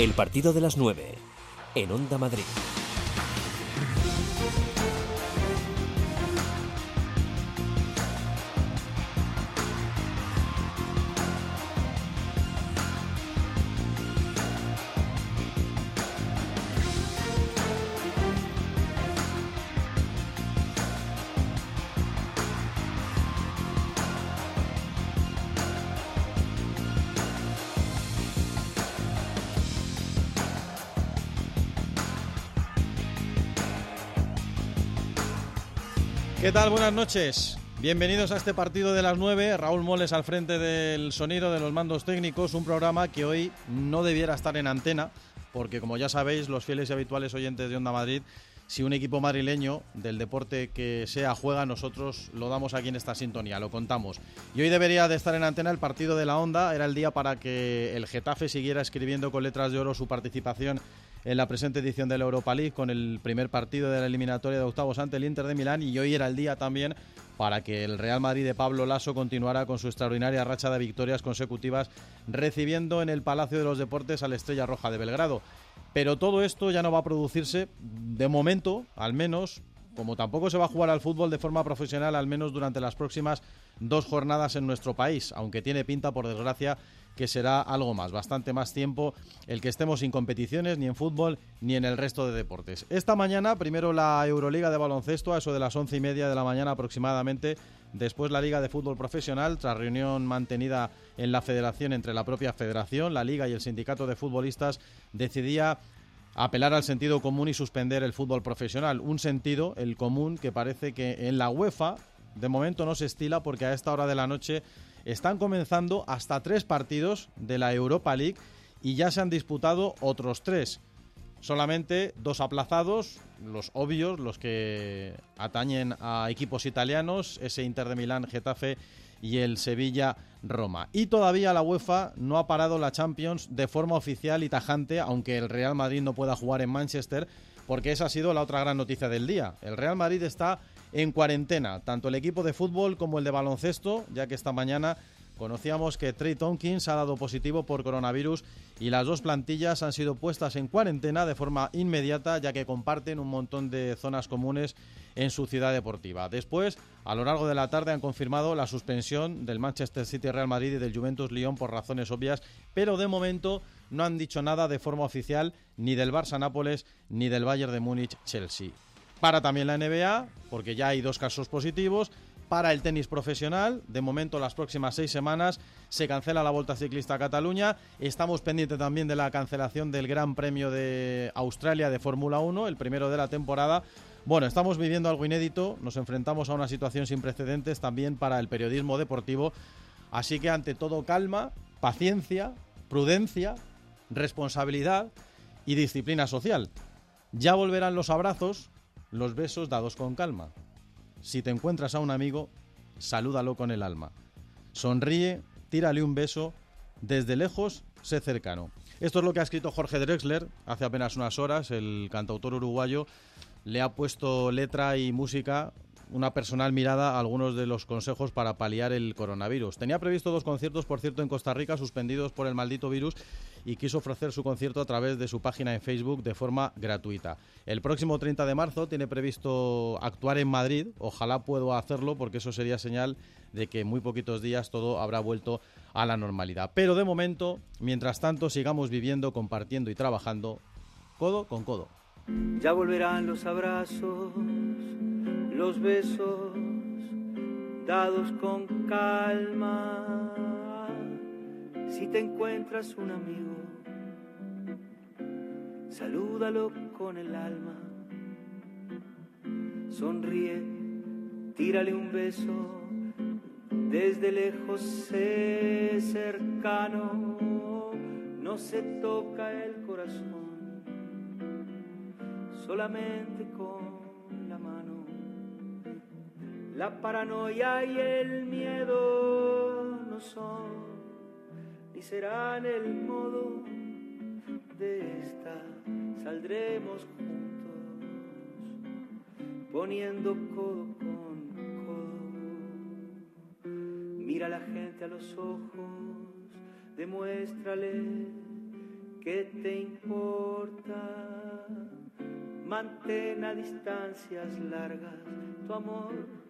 El partido de las 9 en Onda Madrid. ¿Qué tal? Buenas noches. Bienvenidos a este partido de las 9. Raúl Moles al frente del sonido de los mandos técnicos. Un programa que hoy no debiera estar en antena, porque como ya sabéis, los fieles y habituales oyentes de Onda Madrid, si un equipo madrileño del deporte que sea juega, nosotros lo damos aquí en esta sintonía, lo contamos. Y hoy debería de estar en antena el partido de la Onda. Era el día para que el Getafe siguiera escribiendo con letras de oro su participación en la presente edición de la Europa League con el primer partido de la eliminatoria de octavos ante el Inter de Milán y hoy era el día también para que el Real Madrid de Pablo Lasso continuara con su extraordinaria racha de victorias consecutivas recibiendo en el Palacio de los Deportes a la Estrella Roja de Belgrado. Pero todo esto ya no va a producirse de momento, al menos, como tampoco se va a jugar al fútbol de forma profesional, al menos durante las próximas dos jornadas en nuestro país, aunque tiene pinta, por desgracia, que será algo más, bastante más tiempo el que estemos sin competiciones, ni en fútbol, ni en el resto de deportes. Esta mañana, primero la Euroliga de baloncesto, a eso de las once y media de la mañana aproximadamente, después la Liga de Fútbol Profesional, tras reunión mantenida en la federación entre la propia federación, la Liga y el sindicato de futbolistas, decidía apelar al sentido común y suspender el fútbol profesional. Un sentido, el común, que parece que en la UEFA de momento no se estila porque a esta hora de la noche están comenzando hasta tres partidos de la Europa League y ya se han disputado otros tres. Solamente dos aplazados, los obvios, los que atañen a equipos italianos, ese Inter de Milán, Getafe y el Sevilla Roma. Y todavía la UEFA no ha parado la Champions de forma oficial y tajante, aunque el Real Madrid no pueda jugar en Manchester, porque esa ha sido la otra gran noticia del día. El Real Madrid está en cuarentena, tanto el equipo de fútbol como el de baloncesto, ya que esta mañana conocíamos que Trey Tompkins ha dado positivo por coronavirus y las dos plantillas han sido puestas en cuarentena de forma inmediata, ya que comparten un montón de zonas comunes en su ciudad deportiva. Después, a lo largo de la tarde, han confirmado la suspensión del Manchester City Real Madrid y del Juventus Lyon por razones obvias, pero de momento no han dicho nada de forma oficial ni del Barça Nápoles ni del Bayern de Múnich Chelsea. Para también la NBA, porque ya hay dos casos positivos. Para el tenis profesional, de momento las próximas seis semanas se cancela la Volta Ciclista Cataluña. Estamos pendientes también de la cancelación del Gran Premio de Australia de Fórmula 1, el primero de la temporada. Bueno, estamos viviendo algo inédito, nos enfrentamos a una situación sin precedentes también para el periodismo deportivo. Así que ante todo calma, paciencia, prudencia, responsabilidad y disciplina social. Ya volverán los abrazos, los besos dados con calma. Si te encuentras a un amigo, salúdalo con el alma. Sonríe, tírale un beso, desde lejos, sé cercano. Esto es lo que ha escrito Jorge Drexler hace apenas unas horas, el cantautor uruguayo. Le ha puesto letra y música una personal mirada a algunos de los consejos para paliar el coronavirus. Tenía previsto dos conciertos, por cierto, en Costa Rica, suspendidos por el maldito virus, y quiso ofrecer su concierto a través de su página en Facebook de forma gratuita. El próximo 30 de marzo tiene previsto actuar en Madrid. Ojalá pueda hacerlo, porque eso sería señal de que en muy poquitos días todo habrá vuelto a la normalidad. Pero de momento, mientras tanto, sigamos viviendo, compartiendo y trabajando codo con codo. Ya volverán los abrazos los besos dados con calma. Si te encuentras un amigo, salúdalo con el alma. Sonríe, tírale un beso, desde lejos sé cercano, no se toca el corazón, solamente con la paranoia y el miedo no son ni serán el modo de esta. Saldremos juntos poniendo codo con codo. Mira a la gente a los ojos, demuéstrale ¿qué te importa? Mantén a distancias largas tu amor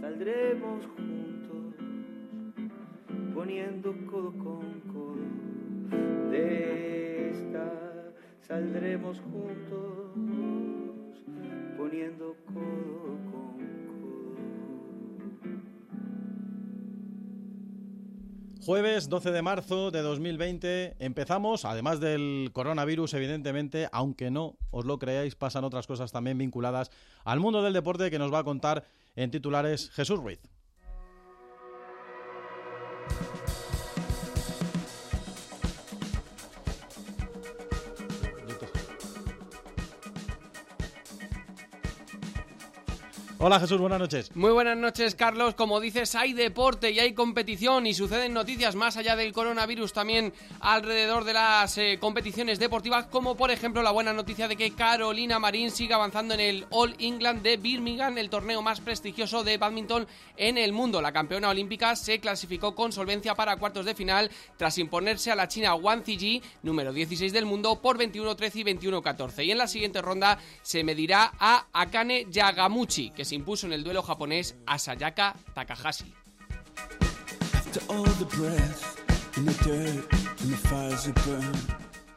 Saldremos juntos poniendo codo con codo de esta. Saldremos juntos poniendo codo con codo. Jueves 12 de marzo de 2020 empezamos, además del coronavirus, evidentemente, aunque no os lo creáis, pasan otras cosas también vinculadas al mundo del deporte que nos va a contar en titulares Jesús Ruiz. Hola Jesús, buenas noches. Muy buenas noches, Carlos. Como dices, hay deporte y hay competición y suceden noticias más allá del coronavirus también alrededor de las eh, competiciones deportivas, como por ejemplo la buena noticia de que Carolina Marín sigue avanzando en el All England de Birmingham, el torneo más prestigioso de badminton en el mundo. La campeona olímpica se clasificó con solvencia para cuartos de final tras imponerse a la china Wang Ziji, número 16 del mundo, por 21-13 y 21-14. Y en la siguiente ronda se medirá a Akane Yagamuchi, que se impuso en el duelo japonés a Sayaka Takahashi.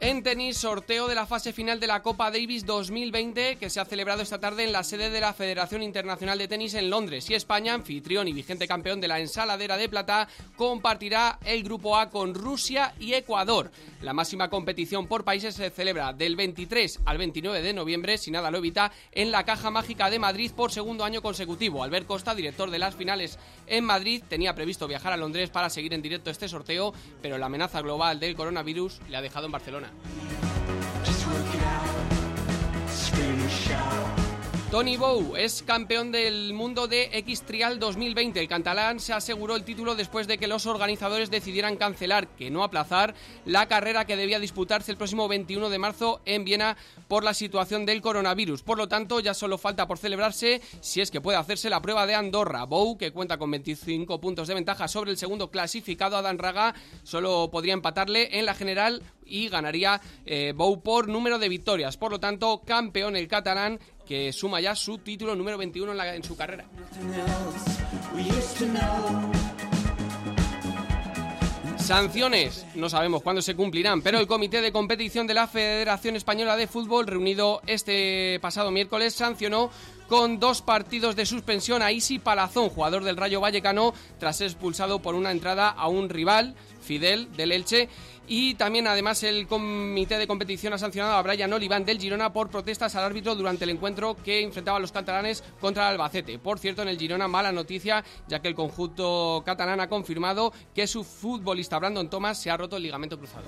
En tenis, sorteo de la fase final de la Copa Davis 2020 que se ha celebrado esta tarde en la sede de la Federación Internacional de Tenis en Londres. Y España, anfitrión y vigente campeón de la ensaladera de plata, compartirá el grupo A con Rusia y Ecuador. La máxima competición por países se celebra del 23 al 29 de noviembre, si nada lo evita, en la Caja Mágica de Madrid por segundo año consecutivo. Albert Costa, director de las finales en Madrid, tenía previsto viajar a Londres para seguir en directo este sorteo, pero la amenaza global del coronavirus le ha dejado en Barcelona. you Tony Bow es campeón del mundo de X-Trial 2020. El catalán se aseguró el título después de que los organizadores decidieran cancelar, que no aplazar, la carrera que debía disputarse el próximo 21 de marzo en Viena por la situación del coronavirus. Por lo tanto, ya solo falta por celebrarse si es que puede hacerse la prueba de Andorra. Bow, que cuenta con 25 puntos de ventaja sobre el segundo clasificado, Adán Raga, solo podría empatarle en la general y ganaría eh, Bow por número de victorias. Por lo tanto, campeón el catalán que suma ya su título número 21 en, su carrera. Sanciones, no sabemos cuándo se cumplirán, pero el Comité de Competición de la Federación Española de Fútbol, reunido este pasado miércoles, sancionó con dos partidos de suspensión a Isi Palazón, jugador del Rayo Vallecano, tras ser expulsado por una entrada a un rival, Fidel, del Elche. Y también, además, el comité de competición ha sancionado a Brian Oliván del Girona por protestas al árbitro durante el encuentro que enfrentaba a los catalanes contra el Albacete. Por cierto, en el Girona, mala noticia, ya que el conjunto catalán ha confirmado que su futbolista Brandon Thomas se ha roto el ligamento cruzado.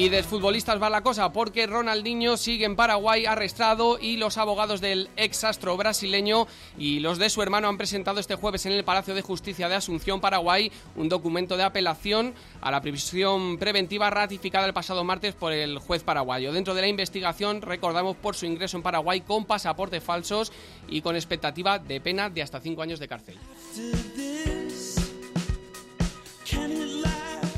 Y de futbolistas va la cosa porque Ronaldinho sigue en Paraguay arrestado y los abogados del ex astro brasileño y los de su hermano han presentado este jueves en el Palacio de Justicia de Asunción, Paraguay, un documento de apelación a la prisión preventiva ratificada el pasado martes por el juez paraguayo. Dentro de la investigación, recordamos por su ingreso en Paraguay con pasaportes falsos y con expectativa de pena de hasta cinco años de cárcel.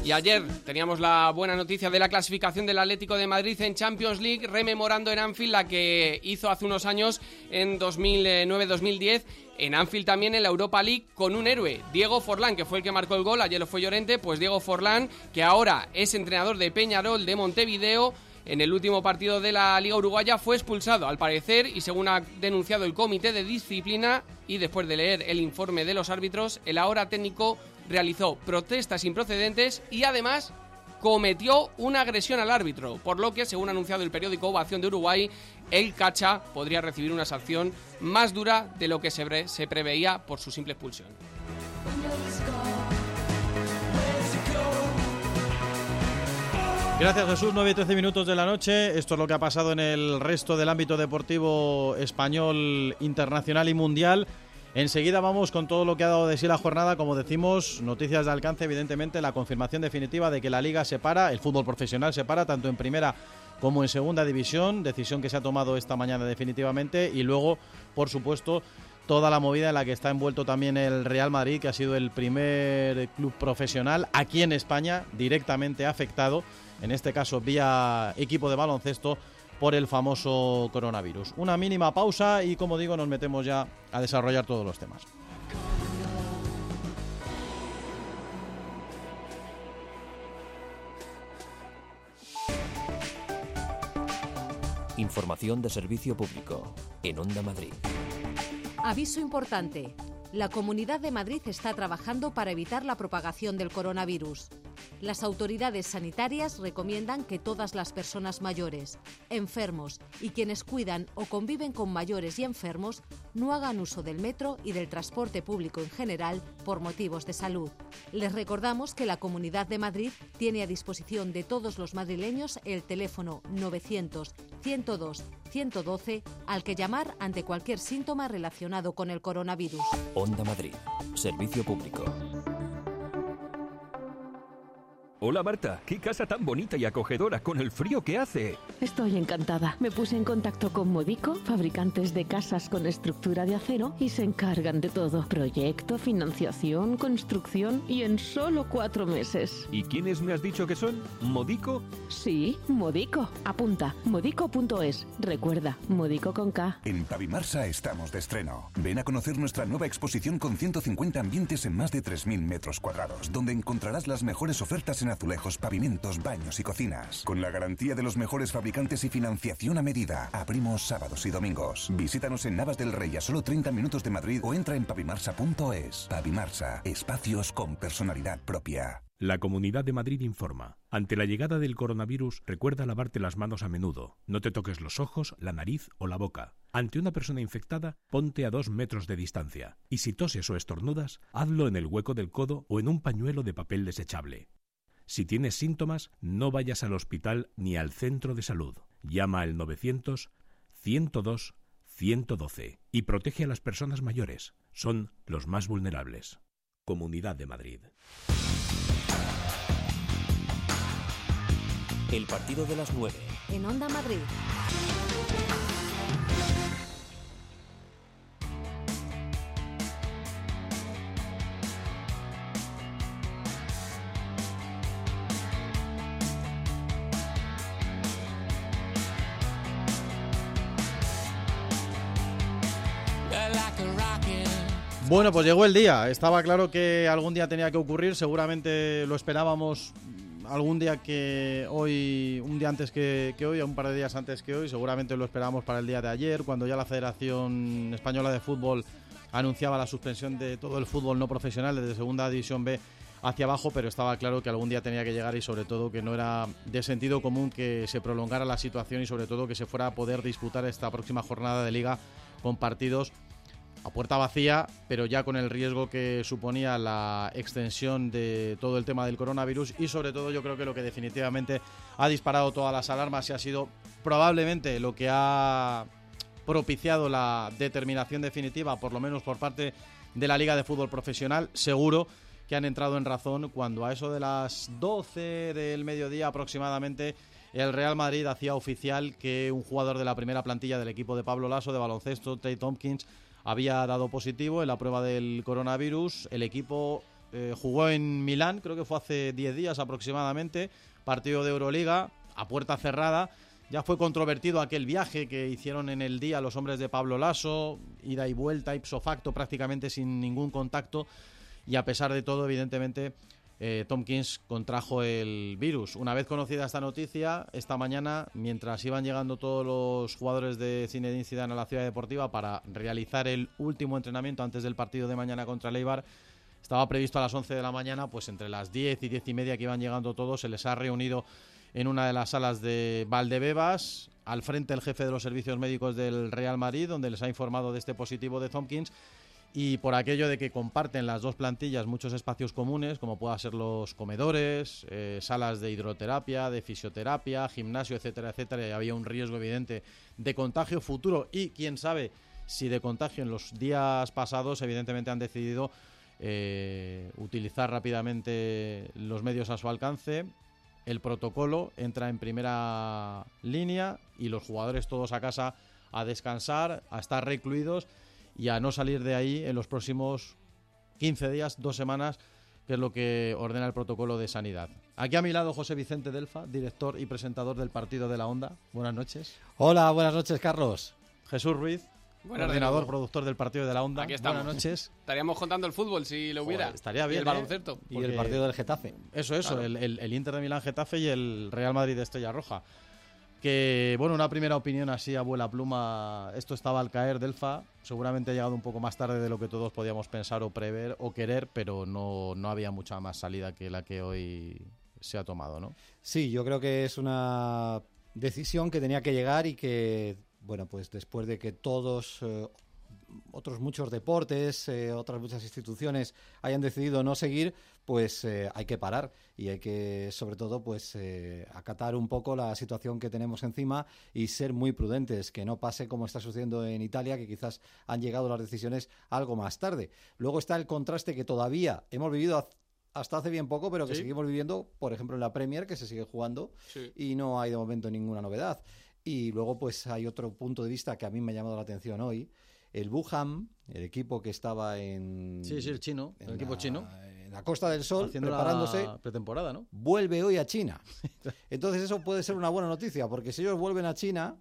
Y ayer teníamos la buena noticia de la clasificación del Atlético de Madrid en Champions League, rememorando en Anfield la que hizo hace unos años en 2009-2010. En Anfield también en la Europa League con un héroe, Diego Forlán, que fue el que marcó el gol, ayer lo fue Llorente, pues Diego Forlán, que ahora es entrenador de Peñarol de Montevideo, en el último partido de la Liga Uruguaya fue expulsado, al parecer, y según ha denunciado el Comité de Disciplina, y después de leer el informe de los árbitros, el ahora técnico realizó protestas improcedentes y además cometió una agresión al árbitro, por lo que, según ha anunciado el periódico Ovación de Uruguay, el Cacha podría recibir una sanción más dura de lo que se, se preveía por su simple expulsión. Gracias Jesús, 9 y 13 minutos de la noche. Esto es lo que ha pasado en el resto del ámbito deportivo español, internacional y mundial. Enseguida vamos con todo lo que ha dado de sí la jornada. Como decimos, noticias de alcance, evidentemente, la confirmación definitiva de que la liga se para, el fútbol profesional se para, tanto en primera como en segunda división. Decisión que se ha tomado esta mañana definitivamente. Y luego, por supuesto, toda la movida en la que está envuelto también el Real Madrid, que ha sido el primer club profesional aquí en España directamente afectado en este caso vía equipo de baloncesto, por el famoso coronavirus. Una mínima pausa y como digo nos metemos ya a desarrollar todos los temas. Información de servicio público en Onda Madrid. Aviso importante. La Comunidad de Madrid está trabajando para evitar la propagación del coronavirus. Las autoridades sanitarias recomiendan que todas las personas mayores, enfermos y quienes cuidan o conviven con mayores y enfermos no hagan uso del metro y del transporte público en general por motivos de salud. Les recordamos que la Comunidad de Madrid tiene a disposición de todos los madrileños el teléfono 900 102 112 al que llamar ante cualquier síntoma relacionado con el coronavirus. Onda Madrid, servicio público. Hola Marta, qué casa tan bonita y acogedora con el frío que hace. Estoy encantada. Me puse en contacto con Modico, fabricantes de casas con estructura de acero, y se encargan de todo. Proyecto, financiación, construcción y en solo cuatro meses. ¿Y quiénes me has dicho que son? ¿Modico? Sí, Modico. Apunta, modico.es. Recuerda, Modico con K. En Pavimarsa estamos de estreno. Ven a conocer nuestra nueva exposición con 150 ambientes en más de 3.000 metros cuadrados, donde encontrarás las mejores ofertas en azulejos, pavimentos, baños y cocinas. Con la garantía de los mejores fabricantes y financiación a medida. Abrimos sábados y domingos. Visítanos en Navas del Rey a solo 30 minutos de Madrid o entra en pavimarsa.es. Pavimarsa, espacios con personalidad propia. La Comunidad de Madrid informa. Ante la llegada del coronavirus, recuerda lavarte las manos a menudo. No te toques los ojos, la nariz o la boca. Ante una persona infectada, ponte a dos metros de distancia. Y si toses o estornudas, hazlo en el hueco del codo o en un pañuelo de papel desechable. Si tienes síntomas, no vayas al hospital ni al centro de salud. Llama al 900 102 112 y protege a las personas mayores. Son los más vulnerables. Comunidad de Madrid. El partido de las 9. En Onda Madrid. Bueno, pues llegó el día. Estaba claro que algún día tenía que ocurrir. Seguramente lo esperábamos algún día que hoy, un día antes que, hoy, un par de días antes que hoy. Seguramente lo esperábamos para el día de ayer, cuando ya la Federación Española de Fútbol anunciaba la suspensión de todo el fútbol no profesional desde Segunda División B hacia abajo, pero estaba claro que algún día tenía que llegar y sobre todo que no era de sentido común que se prolongara la situación y sobre todo que se fuera a poder disputar esta próxima jornada de liga con partidos a puerta vacía, pero ya con el riesgo que suponía la extensión de todo el tema del coronavirus y sobre todo yo creo que lo que definitivamente ha disparado todas las alarmas y ha sido probablemente lo que ha propiciado la determinación definitiva, por lo menos por parte de la Liga de Fútbol Profesional, seguro que han entrado en razón cuando a eso de las 12 del mediodía aproximadamente el Real Madrid hacía oficial que un jugador de la primera plantilla del equipo de Pablo Lasso de baloncesto, Tate Tompkins, había dado positivo en la prueba del coronavirus. El equipo eh, jugó en Milán, creo que fue hace 10 días aproximadamente, partido de Euroliga, a puerta cerrada. Ya fue controvertido aquel viaje que hicieron en el día los hombres de Pablo Lasso, ida y vuelta, ipso facto, prácticamente sin ningún contacto. Y a pesar de todo, evidentemente, eh, Tompkins contrajo el virus. Una vez conocida esta noticia, esta mañana, mientras iban llegando todos los jugadores de Zinedine Zidane a la ciudad deportiva para realizar el último entrenamiento antes del partido de mañana contra Leibar, estaba previsto a las 11 de la mañana, pues entre las 10 y 10 y media que iban llegando todos, se les ha reunido en una de las salas de Valdebebas, al frente el jefe de los servicios médicos del Real Madrid, donde les ha informado de este positivo de Tompkins y por aquello de que comparten las dos plantillas muchos espacios comunes, como puedan ser los comedores, eh, salas de hidroterapia, de fisioterapia, gimnasio, etcétera, etcétera, y había un riesgo evidente de contagio futuro y quién sabe si de contagio en los días pasados, evidentemente han decidido eh, utilizar rápidamente los medios a su alcance. El protocolo entra en primera línea y los jugadores todos a casa a descansar, a estar recluidos y a no salir de ahí en los próximos 15 días, dos semanas, que es lo que ordena el protocolo de sanidad. Aquí a mi lado José Vicente Delfa, director y presentador del partido de la Onda. Buenas noches. Hola, buenas noches, Carlos. Jesús Ruiz, Buenas coordinador, noches. productor del partido de la Onda. Aquí estamos. Buenas noches. Estaríamos contando el fútbol si lo hubiera. Joder, estaría Y bien, el ¿eh? baloncesto. Y Porque- el partido del Getafe. Eso, eso, Claro. el, el- el Inter de Milán Getafe y el Real Madrid de Estrella Roja. Que, bueno, una primera opinión así, abuela pluma. Esto estaba al caer, Delfa. Seguramente ha llegado un poco más tarde de lo que todos podíamos pensar o prever o querer, pero no, no había mucha más salida que la que hoy se ha tomado, ¿no? Sí, yo creo que es una decisión que tenía que llegar y que, bueno, pues después de que todos, eh, otros muchos deportes, eh, otras muchas instituciones hayan decidido no seguir, pues eh, hay que parar y hay que, sobre todo, pues eh, acatar un poco la situación que tenemos encima y ser muy prudentes, que no pase como está sucediendo en Italia, que quizás han llegado las decisiones algo más tarde. Luego está el contraste que todavía hemos vivido hasta hace bien poco, pero que Sí. seguimos viviendo, por ejemplo, en la Premier, que se sigue jugando Sí. y no hay de momento ninguna novedad. Y luego, pues hay otro punto de vista que a mí me ha llamado la atención hoy. El Wuhan, el equipo que estaba en, Sí, sí, el chino, el equipo chino. en la Costa del Sol, Haciendo preparándose, la pretemporada, ¿no? vuelve hoy a China. Entonces eso puede ser una buena noticia, porque si ellos vuelven a China,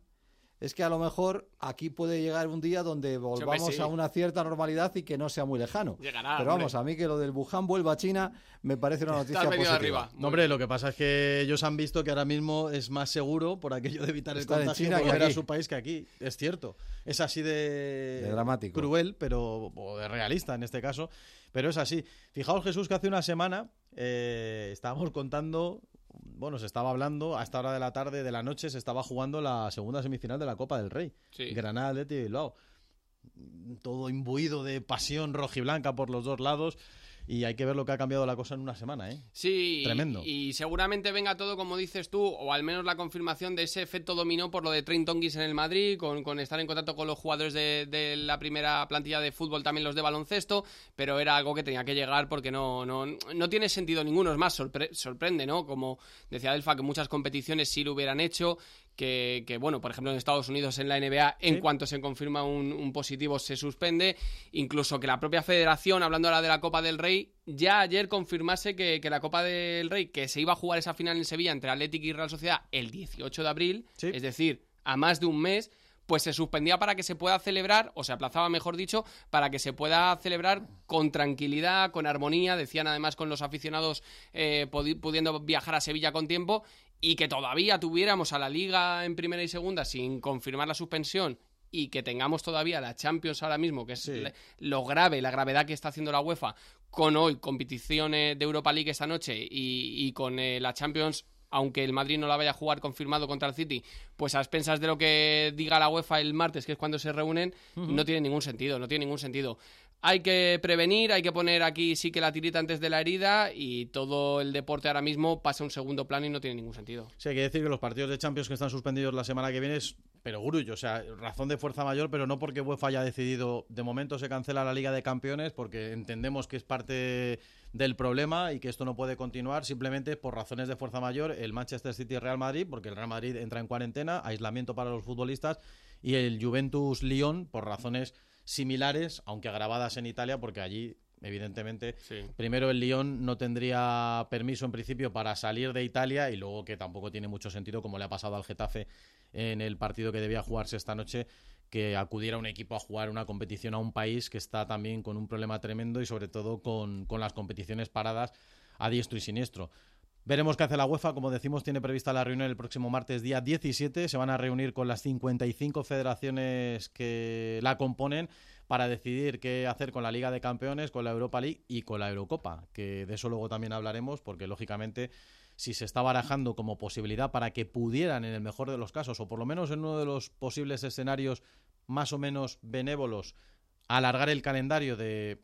es que a lo mejor aquí puede llegar un día donde volvamos sí. a una cierta normalidad y que no sea muy lejano. Llegará, Pero vamos, hombre. a mí que lo del Wuhan vuelva a China me parece una noticia positiva. arriba. No, hombre, lo que pasa es que ellos han visto que ahora mismo es más seguro por aquello de evitar el Estar en contagio China que volver a su país que aquí. Es cierto. Es así de, De dramático. cruel, pero o de realista en este caso. Pero es así. Fijaos, Jesús, que hace una semana eh, estábamos contando, bueno, se estaba hablando a esta hora de la tarde, de la noche, se estaba jugando la segunda semifinal de la Copa del Rey. Sí. Granada, Atleti y Bilbao. Todo imbuido de pasión rojiblanca por los dos lados. Y hay que ver lo que ha cambiado la cosa en una semana, ¿eh? Sí, Tremendo. Y seguramente venga todo, como dices tú, o al menos la confirmación de ese efecto dominó por lo de Trent Tonguis en el Madrid, con, con estar en contacto con los jugadores de, de la primera plantilla de fútbol, también los de baloncesto, pero era algo que tenía que llegar porque no, no, no tiene sentido ninguno. Es más, sorpre- sorprende, ¿no? Como decía Delfa, que muchas competiciones sí lo hubieran hecho, que, que, bueno, por ejemplo en Estados Unidos en la NBA, en Sí. cuanto se confirma un, un positivo se suspende, incluso que la propia federación, hablando ahora de la Copa del Rey, ya ayer confirmase que, que la Copa del Rey, que se iba a jugar esa final en Sevilla entre Atlético y Real Sociedad el 18 de abril, Sí. es decir, a más de un mes, pues se suspendía para que se pueda celebrar, o se aplazaba, mejor dicho, para que se pueda celebrar con tranquilidad, con armonía, decían además con los aficionados eh, pudiendo viajar a Sevilla con tiempo, y que todavía tuviéramos a la liga en primera y segunda sin confirmar la suspensión y que tengamos todavía la Champions ahora mismo, que es Sí. lo grave, la gravedad que está haciendo la UEFA, con hoy competiciones de Europa League esta noche y, y con eh, la Champions, aunque el Madrid no la vaya a jugar confirmado contra el City, pues a expensas de lo que diga la UEFA el martes, que es cuando se reúnen, no tiene ningún sentido, no tiene ningún sentido. Hay que prevenir, hay que poner aquí sí que la tirita antes de la herida y todo el deporte ahora mismo pasa a un segundo plano y no tiene ningún sentido. Sí, hay que decir que los partidos de Champions que están suspendidos la semana que viene es pero grullo, o sea, razón de fuerza mayor, pero no porque UEFA haya decidido, de momento se cancela la Liga de Campeones, porque entendemos que es parte del problema y que esto no puede continuar, simplemente por razones de fuerza mayor, el Manchester City Real Madrid, porque el Real Madrid entra en cuarentena, aislamiento para los futbolistas, y el Juventus Lyon, por razones similares, aunque agravadas en Italia, porque allí evidentemente. Sí. Primero, el Lyon no tendría permiso en principio para salir de Italia y luego que tampoco tiene mucho sentido, como le ha pasado al Getafe en el partido que debía jugarse esta noche, que acudiera un equipo a jugar una competición a un país que está también con un problema tremendo y sobre todo con, con las competiciones paradas a diestro y siniestro. Veremos qué hace la UEFA. Como decimos, tiene prevista la reunión el próximo martes, día 17. Se van a reunir con las 55 federaciones que la componen para decidir qué hacer con la Liga de Campeones, con la Europa League y con la Eurocopa. Que de eso luego también hablaremos, porque lógicamente, si se está barajando como posibilidad para que pudieran, en el mejor de los casos, o por lo menos en uno de los posibles escenarios más o menos benévolos, alargar el calendario de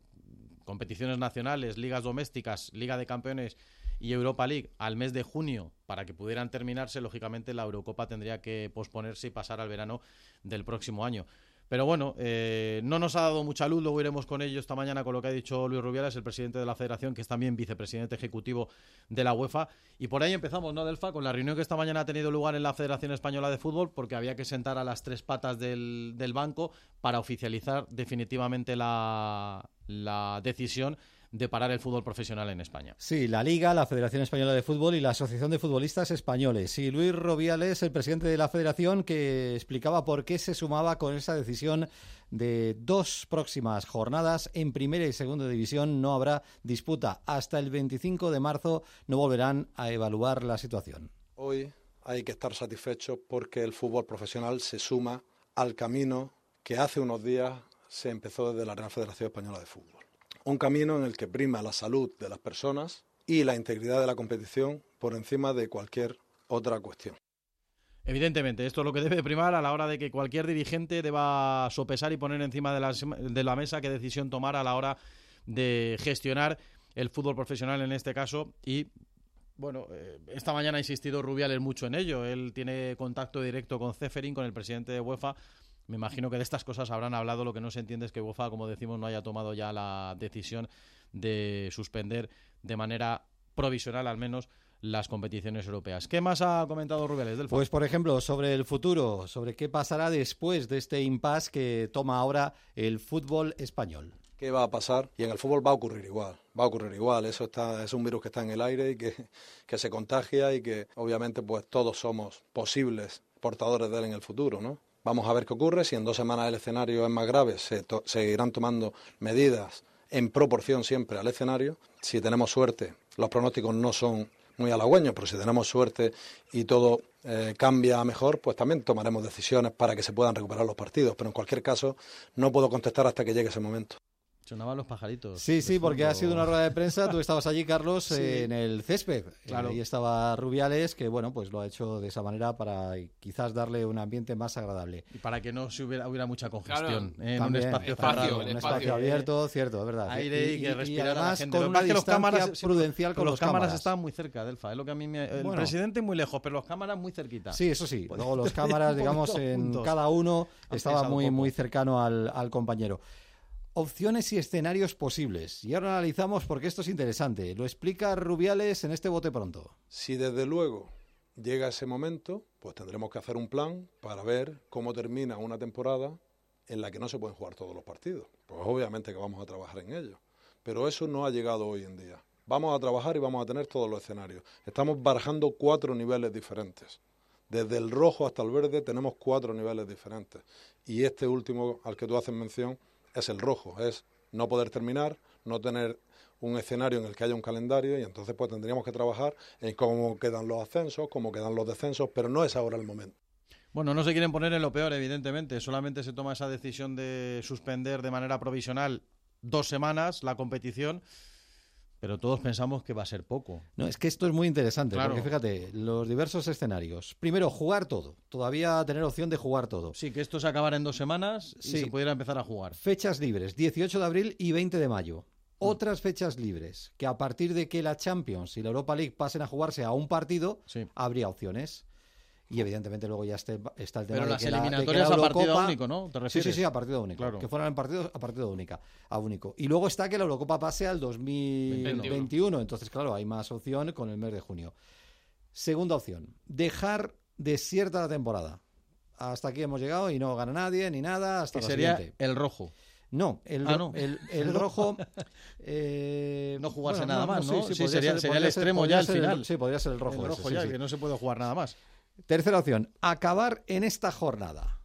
competiciones nacionales, ligas domésticas, Liga de Campeones y Europa League al mes de junio para que pudieran terminarse, lógicamente la Eurocopa tendría que posponerse y pasar al verano del próximo año. Pero bueno, eh, no nos ha dado mucha luz, luego iremos con ello esta mañana con lo que ha dicho Luis Rubiales, el presidente de la federación, que es también vicepresidente ejecutivo de la UEFA. Y por ahí empezamos, ¿no, Delfa? Con la reunión que esta mañana ha tenido lugar en la Federación Española de Fútbol, porque había que sentar a las tres patas del, del banco para oficializar definitivamente la, la decisión de parar el fútbol profesional en España. Sí, la Liga, la Federación Española de Fútbol y la Asociación de Futbolistas Españoles. Y Luis Robiales, el presidente de la Federación, que explicaba por qué se sumaba con esa decisión de dos próximas jornadas en primera y segunda división no habrá disputa. Hasta el 25 de marzo no volverán a evaluar la situación. Hoy hay que estar satisfechos porque el fútbol profesional se suma al camino que hace unos días se empezó desde la Real Federación Española de Fútbol un camino en el que prima la salud de las personas y la integridad de la competición por encima de cualquier otra cuestión. Evidentemente, esto es lo que debe primar a la hora de que cualquier dirigente deba sopesar y poner encima de la, de la mesa qué decisión tomar a la hora de gestionar el fútbol profesional en este caso y bueno, eh, esta mañana ha insistido Rubiales mucho en ello. Él tiene contacto directo con Ceferin, con el presidente de UEFA, me imagino que de estas cosas habrán hablado. Lo que no se entiende es que UEFA, como decimos, no haya tomado ya la decisión de suspender de manera provisional, al menos, las competiciones europeas. ¿Qué más ha comentado Rubiales del Pues, por ejemplo, sobre el futuro, sobre qué pasará después de este impasse que toma ahora el fútbol español. ¿Qué va a pasar? Y en el fútbol va a ocurrir igual, va a ocurrir igual. Eso está, es un virus que está en el aire y que, que se contagia y que obviamente pues todos somos posibles portadores de él en el futuro, ¿no? Vamos a ver qué ocurre. Si en dos semanas el escenario es más grave, se seguirán tomando medidas en proporción siempre al escenario. Si tenemos suerte, los pronósticos no son muy halagüeños, pero si tenemos suerte y todo eh, cambia mejor, pues también tomaremos decisiones para que se puedan recuperar los partidos. Pero en cualquier caso, no puedo contestar hasta que llegue ese momento. Sonaban los pajaritos. Sí, sí, porque ha sido una rueda de prensa. Tú estabas allí, Carlos, en el césped. Claro. Ahí estaba Rubiales, que bueno, pues lo ha hecho de esa manera para quizás darle un ambiente más agradable. Y para que no se hubiera, hubiera mucha congestión ¿eh? en un espacio, cerrado. Un espacio abierto, cierto, es verdad. Aire y, que respirar además, la gente. con una que los cámaras, prudencial con los, cámaras. cámaras estaban muy cerca, Delfa. Es lo que a mí me, el presidente muy lejos, pero los cámaras muy cerquita. Sí, eso sí. Luego los cámaras, digamos, en cada uno estaba muy, muy cercano al, al compañero opciones y escenarios posibles. Y ahora analizamos porque esto es interesante. Lo explica Rubiales en este bote pronto. Si desde luego llega ese momento, pues tendremos que hacer un plan para ver cómo termina una temporada en la que no se pueden jugar todos los partidos. Pues obviamente que vamos a trabajar en ello. Pero eso no ha llegado hoy en día. Vamos a trabajar y vamos a tener todos los escenarios. Estamos barajando cuatro niveles diferentes. Desde el rojo hasta el verde tenemos cuatro niveles diferentes. Y este último al que tú haces mención es el rojo, es no poder terminar, no tener un escenario en el que haya un calendario y entonces pues tendríamos que trabajar en cómo quedan los ascensos, cómo quedan los descensos, pero no es ahora el momento. Bueno, no se quieren poner en lo peor, evidentemente. Solamente se toma esa decisión de suspender de manera provisional dos semanas la competición pero todos pensamos que va a ser poco. No, es que esto es muy interesante, porque fíjate, los diversos escenarios. Primero, jugar todo. Todavía tener opción de jugar todo. Sí, que esto se acabara en dos semanas y se pudiera empezar a jugar. Fechas libres, 18 de abril y 20 de mayo. Mm. Otras fechas libres, que a partir de que la Champions y la Europa League pasen a jugarse a un partido, habría opciones. Y evidentemente luego ya este, está el tema Pero de las que eliminatorias la, a partido único, ¿no? ¿Te sí, sí, sí, a partido único. Que fueran en partido, a partido única, a único. Y luego está que la Eurocopa pase al 2021. Entonces, claro, hay más opción con el mes de junio. Segunda opción, dejar desierta la temporada. Hasta aquí hemos llegado y no gana nadie ni nada. Hasta que la sería siguiente. el rojo. No, el, Ah, no. el, el rojo. eh, No jugarse bueno, nada más, ¿no? Sí, Sí, sería- ser- sería el ser- extremo ya al el- final. sí, podría ser el rojo. El rojo ya, sí. que no se puede jugar nada más. Tercera opción, acabar en esta jornada.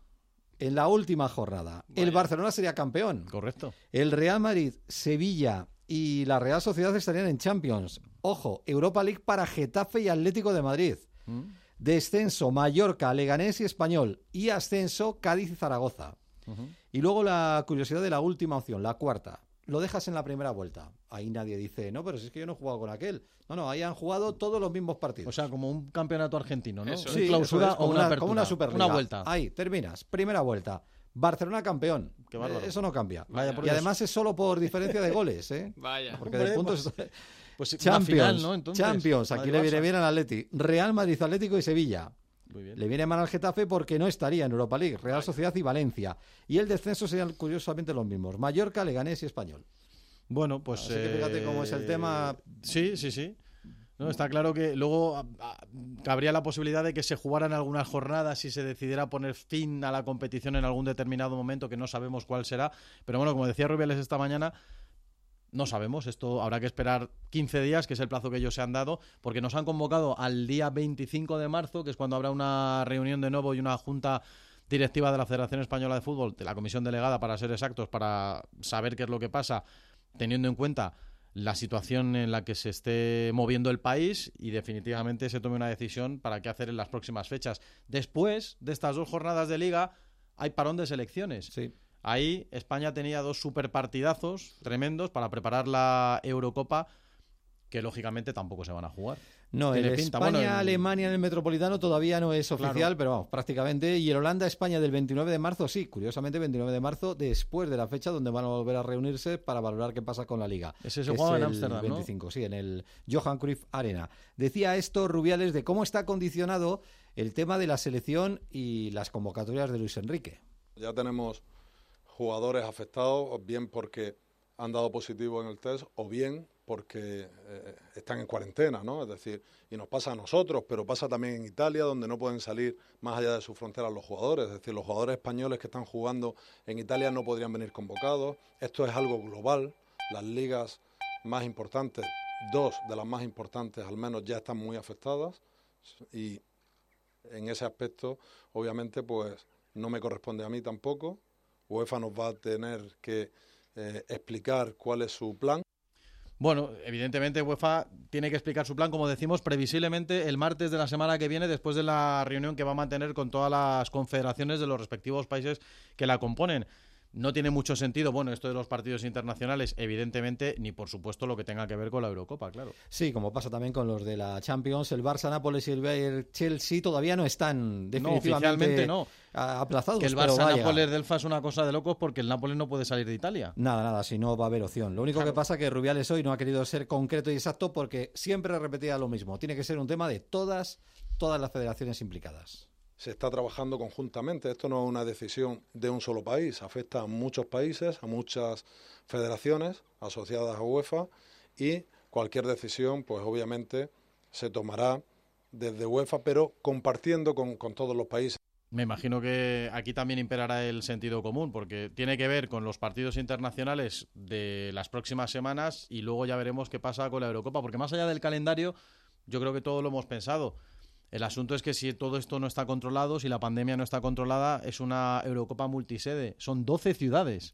En la última jornada. El Barcelona sería campeón. Correcto. El Real Madrid, Sevilla y la Real Sociedad estarían en Champions. Ojo, Europa League para Getafe y Atlético de Madrid. Mm. Descenso Mallorca, Leganés y Español. Y ascenso Cádiz y Zaragoza. Y luego la curiosidad de la última opción, la cuarta. Lo dejas en la primera vuelta. Ahí nadie dice, no, pero si es que yo no he jugado con aquel. No, no, ahí han jugado todos los mismos partidos. O sea, como un campeonato argentino, ¿no? Sí, Un clausura eso es, o como una, como una apertura. Superliga. Una vuelta. Ahí, terminas. Primera vuelta. Barcelona campeón. Qué bárbaro. Eh, Eso no cambia. Vaya y además es solo por diferencia de goles, ¿eh? Vaya. Porque Hombre, de puntos pues- Pues Champions, final, ¿no? Entonces, Champions, aquí le viene bien al Atleti. Real Madrid, Atlético y Sevilla. Muy bien. Le viene mal al Getafe porque no estaría en Europa League, Real Sociedad y Valencia. Y el descenso serían curiosamente los mismos, Mallorca, Leganés y Español. Bueno, pues. Así que fíjate cómo es el tema. Sí, sí, sí. No, está claro que luego a- a- cabría la posibilidad de que se jugaran algunas jornadas y se decidiera poner fin a la competición en algún determinado momento, que no sabemos cuál será. Pero bueno, como decía Rubiales esta mañana, no sabemos. Esto habrá que esperar 15 días, que es el plazo que ellos se han dado, porque nos han convocado al día 25 de marzo, que es cuando habrá una reunión de nuevo y una junta directiva de la Federación Española de Fútbol, de la comisión delegada para ser exactos, para saber qué es lo que pasa, teniendo en cuenta la situación en la que se esté moviendo el país y definitivamente se tome una decisión para qué hacer en las próximas fechas. Después de estas dos jornadas de liga hay parón de selecciones. Sí. Ahí España tenía dos superpartidazos tremendos para preparar la Eurocopa que lógicamente tampoco se van a jugar. No, el. Bueno, España-Alemania en el Metropolitano todavía no es oficial, Claro. pero vamos, prácticamente. Y el Holanda-España del 29 de marzo, sí, curiosamente 29 de marzo, después de la fecha donde van a volver a reunirse para valorar qué pasa con la Liga. Ese se que es jugaba en el Ámsterdam, ¿no? 25, sí, en el Johan Cruyff Arena. Decía esto Rubiales de cómo está condicionado el tema de la selección y las convocatorias de Luis Enrique. Ya tenemos jugadores afectados, bien porque han dado positivo en el test, o bien porque eh, están en cuarentena, ¿no? Es decir, y nos pasa a nosotros, pero pasa también en Italia, donde no pueden salir más allá de sus fronteras los jugadores. Es decir, los jugadores españoles que están jugando en Italia no podrían venir convocados. Esto es algo global. Las ligas más importantes, dos de las más importantes al menos, ya están muy afectadas. Y en ese aspecto, obviamente, pues no me corresponde a mí tampoco. UEFA nos va a tener que eh, explicar cuál es su plan. Bueno, evidentemente UEFA tiene que explicar su plan, como decimos, previsiblemente el martes de la semana que viene, después de la reunión que va a mantener con todas las confederaciones de los respectivos países que la componen. No tiene mucho sentido, bueno, esto de los partidos internacionales, evidentemente, ni por supuesto lo que tenga que ver con la Eurocopa, claro. Sí, como pasa también con los de la Champions, el Barça, Nápoles y el Bayern Chelsea todavía no están definitivamente oficialmente no. a- aplazados. Que el pero Barça vaya. Nápoles Delfa es una cosa de locos porque el Nápoles no puede salir de Italia. Nada, nada, si no va a haber opción. Lo único que pasa es que Rubiales hoy no ha querido ser concreto y exacto porque siempre repetía lo mismo. Tiene que ser un tema de todas, todas las federaciones implicadas. Se está trabajando conjuntamente. Esto no es una decisión de un solo país. Afecta a muchos países, a muchas federaciones asociadas a UEFA y cualquier decisión, pues obviamente se tomará desde UEFA, pero compartiendo con, con todos los países. Me imagino que aquí también imperará el sentido común, porque tiene que ver con los partidos internacionales de las próximas semanas y luego ya veremos qué pasa con la Eurocopa, porque más allá del calendario, yo creo que todo lo hemos pensado. El asunto es que si todo esto no está controlado, si la pandemia no está controlada, es una Eurocopa multisede. Son 12 ciudades.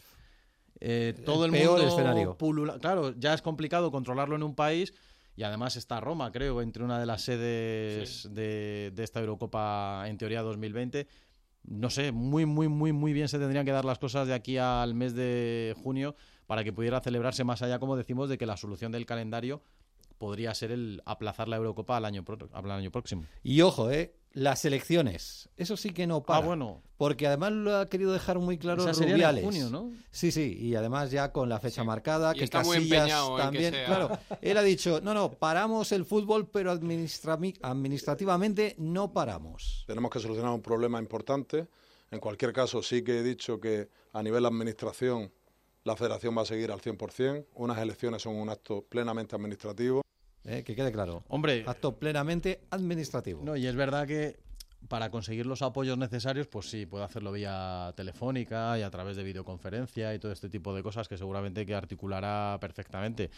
Eh, todo el, peor mundo escenario. pulula- Claro, ya es complicado controlarlo en un país y además está Roma, creo, entre una de las sedes de, de esta Eurocopa en teoría 2020. No sé, muy, muy, muy, muy bien se tendrían que dar las cosas de aquí al mes de junio para que pudiera celebrarse más allá, como decimos, de que la solución del calendario podría ser el aplazar la Eurocopa al año, pro- al año próximo. Y ojo, ¿eh? Las elecciones. Eso sí que no para. Ah, bueno. Porque además lo ha querido dejar muy claro Esa sería en Rubiales. junio, ¿no? Sí, sí, y además ya con la fecha marcada, Y que está muy Casillas empeñado en que también, sea. claro, él ha dicho, no, no, paramos el fútbol, pero administra- administrativamente no paramos. Tenemos que solucionar un problema importante. En cualquier caso, sí que he dicho que a nivel administración la federación va a seguir al 100%. Unas elecciones son un acto plenamente administrativo. Eh, que quede claro. Hombre, Acto plenamente administrativo. No, y es verdad que para conseguir los apoyos necesarios, pues sí, puede hacerlo vía telefónica y a través de videoconferencia y todo este tipo de cosas que seguramente que articulará perfectamente.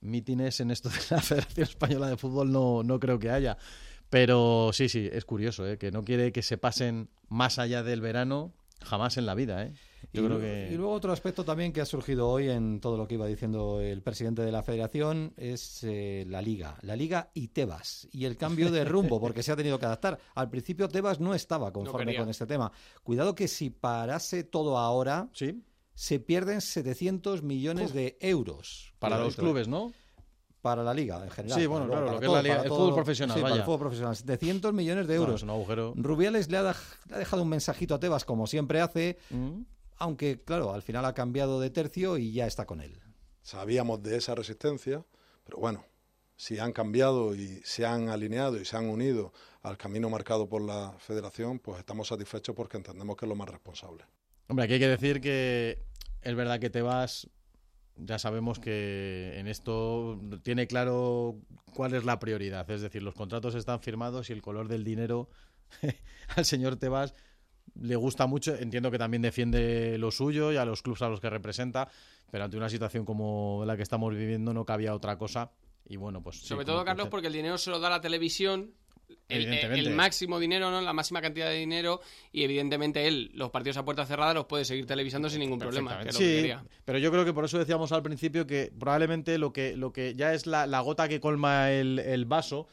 Mítines en esto de la Federación Española de Fútbol no, no creo que haya. Pero sí, sí, es curioso, ¿eh? que no quiere que se pasen más allá del verano jamás en la vida. ¿eh? Yo y, creo lu- que... y luego otro aspecto también que ha surgido hoy en todo lo que iba diciendo el presidente de la federación es eh, la liga, la liga y Tebas y el cambio de rumbo porque se ha tenido que adaptar. Al principio Tebas no estaba conforme con este tema. Cuidado que si parase todo ahora Sí, se pierden 700 millones de euros. para los ¿eh? clubes, ¿no? para la liga en general. Sí, bueno, claro, lo que es la liga- el fútbol profesional, Sí, para el fútbol profesional. 700 millones de No, euros. es un agujero. Rubiales le ha, dej- le ha dejado un mensajito a Tebas, como siempre hace, Mm. Aunque, claro, al final ha cambiado de tercio y ya está con él. Sabíamos de esa resistencia, pero bueno, si han cambiado y se han alineado y se han unido al camino marcado por la federación, pues estamos satisfechos porque entendemos que es lo más responsable. Hombre, aquí hay que decir que es verdad que te vas. Ya sabemos que en esto tiene claro cuál es la prioridad. Es decir, los contratos están firmados y el color del dinero al señor Tebas le gusta mucho. Entiendo que también defiende lo suyo y a los clubes a los que representa, pero ante una situación como la que estamos viviendo no cabía otra cosa. Y bueno, pues. Sobre todo, Carlos, porque el dinero se lo da la televisión. El, el máximo dinero, ¿no? La máxima cantidad de dinero. Y evidentemente él, los partidos a puerta cerrada, los puede seguir televisando sin ningún problema. Que es lo que Sí, pero yo creo que por eso decíamos al principio que probablemente lo que, lo que ya es la, la gota que colma el, el vaso